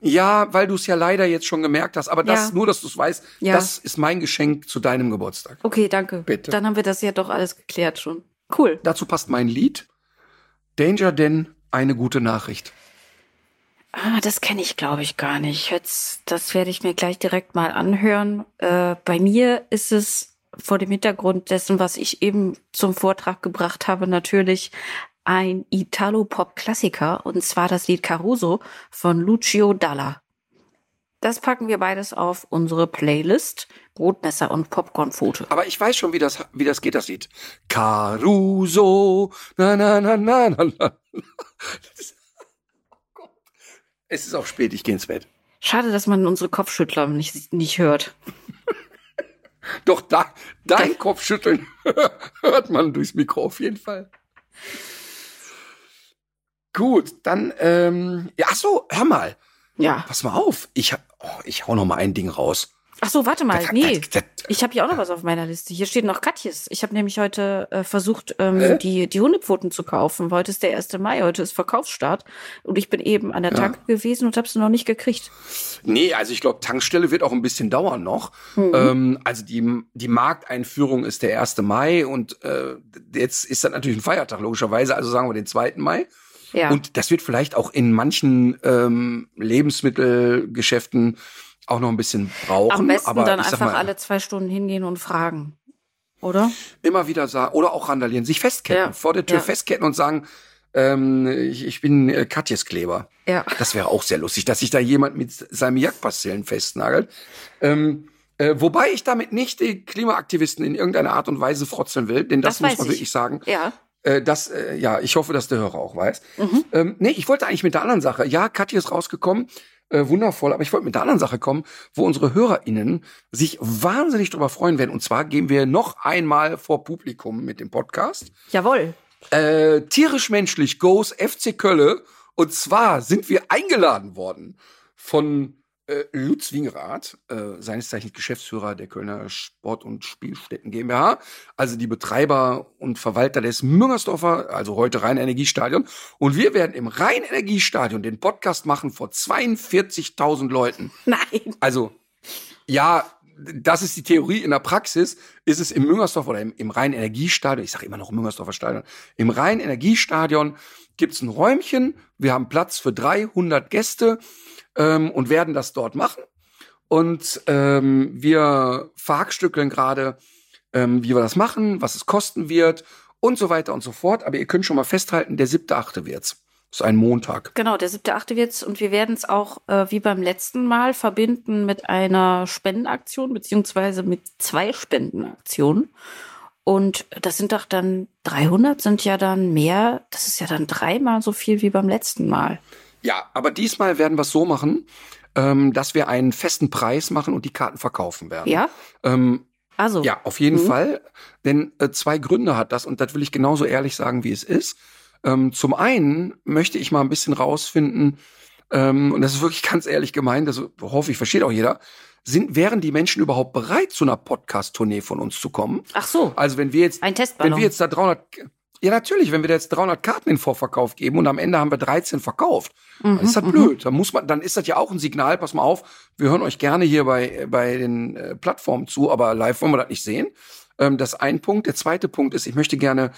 Ja, weil du es ja leider jetzt schon gemerkt hast. Aber das, Ja. nur, dass du es weißt, Ja. das ist mein Geschenk zu deinem Geburtstag. Okay, danke. Bitte. Dann haben wir das ja doch alles geklärt schon. Cool. Dazu passt mein Lied. Danger denn eine gute Nachricht. Ah, das kenne ich, glaube ich, gar nicht. Jetzt, das werde ich mir gleich direkt mal anhören. Äh, bei mir ist es vor dem Hintergrund dessen, was ich eben zum Vortrag gebracht habe, natürlich ein Italo-Pop-Klassiker, und zwar das Lied Caruso von Lucio Dalla. Das packen wir beides auf unsere Playlist. Brotmesser und Popcornpfote. Aber ich weiß schon, wie das, wie das geht, das Lied. Caruso, na, na, na, na, na, na. Ist- oh. Es ist auch spät, ich gehe ins Bett. Schade, dass man unsere Kopfschüttler nicht, nicht hört. Doch da, dein Kopfschütteln hört man durchs Mikro auf jeden Fall. Gut, dann, ähm, ja, ach so, hör mal, Ja. pass mal auf. Ich, hab- oh, ich hau noch mal ein Ding raus. Ach so, warte mal. Nee. Ich habe hier auch noch was auf meiner Liste. Hier steht noch Katjes. Ich habe nämlich heute äh, versucht, ähm, Hä? die, die Hundepfoten zu kaufen. Heute ist der 1. Mai, heute ist Verkaufsstart. Und ich bin eben an der Ja. Tanke gewesen und habe sie noch nicht gekriegt. Nee, also ich glaube, Tankstelle wird auch ein bisschen dauern noch. Ähm, also die, die Markteinführung ist der 1. Mai und äh, jetzt ist das natürlich ein Feiertag, logischerweise, also sagen wir den 2. Mai. Ja. Und das wird vielleicht auch in manchen ähm, Lebensmittelgeschäften auch noch ein bisschen brauchen. Am besten aber dann einfach mal, alle zwei Stunden hingehen und fragen. Oder? immer wieder sagen, oder auch randalieren, sich festketten, Ja, vor der Tür ja. festketten und sagen, ähm, ich, ich bin äh, Katjes Kleber. Ja. Das wäre auch sehr lustig, dass sich da jemand mit seinem Jagdpastillen festnagelt. Ähm, äh, wobei ich damit nicht die Klimaaktivisten in irgendeiner Art und Weise frotzeln will, denn das, Das muss man ich. wirklich sagen. Ja. Äh, das, äh, ja, ich hoffe, dass der Hörer auch weiß. Mhm. Ähm, nee, ich wollte eigentlich mit der anderen Sache. Ja, Katja ist rausgekommen. Äh, wundervoll, aber ich wollte mit der anderen Sache kommen, wo unsere HörerInnen sich wahnsinnig drüber freuen werden. Und zwar gehen wir noch einmal vor Publikum mit dem Podcast. Jawohl. Äh, Tierisch menschlich goes FC Kölle. Und zwar sind wir eingeladen worden von äh, Lutz Wingrath, äh, seines Zeichens Geschäftsführer der Kölner Sport- und Spielstätten GmbH, also die Betreiber und Verwalter des Müngersdorfer, also heute Rhein-Energiestadion. Und wir werden im Rhein-Energiestadion den Podcast machen vor 42.000 Leuten. Nein. Also, ja, das ist die Theorie. In der Praxis ist es im Müngersdorf oder im, im Rhein-Energiestadion, ich sage immer noch Müngersdorfer Stadion, im Rhein-Energiestadion gibt's ein Räumchen. Wir haben Platz für 300 Gäste ähm, und werden das dort machen. Und ähm, wir verhackstückeln gerade, ähm, wie wir das machen, was es kosten wird und so weiter und so fort. Aber ihr könnt schon mal festhalten, der siebte, achte wird's. Ist ein Montag. Genau, der siebte, achte wird's und wir werden es auch äh, wie beim letzten Mal verbinden mit einer Spendenaktion beziehungsweise mit zwei Spendenaktionen. Und das sind doch dann 300 sind ja dann mehr. Das ist ja dann dreimal so viel wie beim letzten Mal. Ja, aber diesmal werden wir es so machen, ähm, dass wir einen festen Preis machen und die Karten verkaufen werden. Ja? Ähm, Also. ja, auf jeden Mhm. Fall. Denn äh, zwei Gründe hat das und das will ich genauso ehrlich sagen, wie es ist. Ähm, zum einen möchte ich mal ein bisschen rausfinden, ähm, und das ist wirklich ganz ehrlich gemeint, das hoffe ich, versteht auch jeder, sind, wären die Menschen überhaupt bereit, zu einer Podcast-Tournee von uns zu kommen? Ach so. Also wenn wir jetzt Ein wenn Testballon. wir jetzt da 300, ja natürlich, wenn wir da jetzt 300 Karten in Vorverkauf geben und am Ende haben wir 13 verkauft, dann ist das Mhm, blöd. Dann muss man, dann ist das ja auch ein Signal, pass mal auf, wir hören euch gerne hier bei, bei den äh, Plattformen zu, aber live wollen wir das nicht sehen. Ähm, das ist ein Punkt. Der zweite Punkt ist, ich möchte gerne,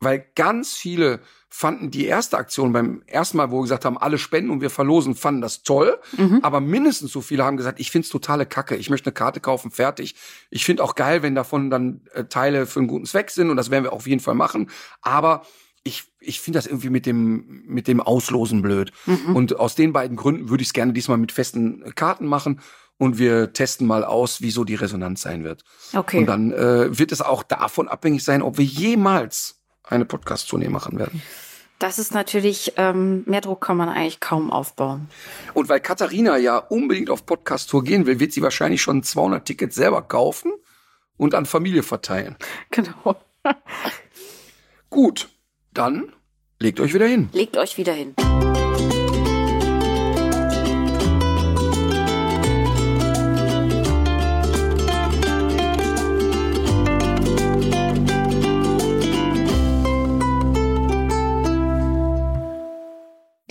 weil ganz viele fanden die erste Aktion beim ersten Mal, wo wir gesagt haben, alle spenden und wir verlosen, fanden das toll. Mhm. Aber mindestens so viele haben gesagt, ich find's totale Kacke. Ich möchte eine Karte kaufen, fertig. Ich find auch geil, wenn davon dann äh, Teile für einen guten Zweck sind und das werden wir auf jeden Fall machen. Aber ich, ich finde das irgendwie mit dem, mit dem Auslosen blöd. Mhm. Und aus den beiden Gründen würde ich es gerne diesmal mit festen Karten machen und wir testen mal aus, wieso die Resonanz sein wird. Okay. Und dann äh, wird es auch davon abhängig sein, ob wir jemals eine Podcast-Tournee machen werden. Das ist natürlich, ähm, mehr Druck kann man eigentlich kaum aufbauen. Und weil Katharina ja unbedingt auf Podcast-Tour gehen will, wird sie wahrscheinlich schon 200 Tickets selber kaufen und an Familie verteilen. Genau. Gut, dann legt euch wieder hin. Legt euch wieder hin.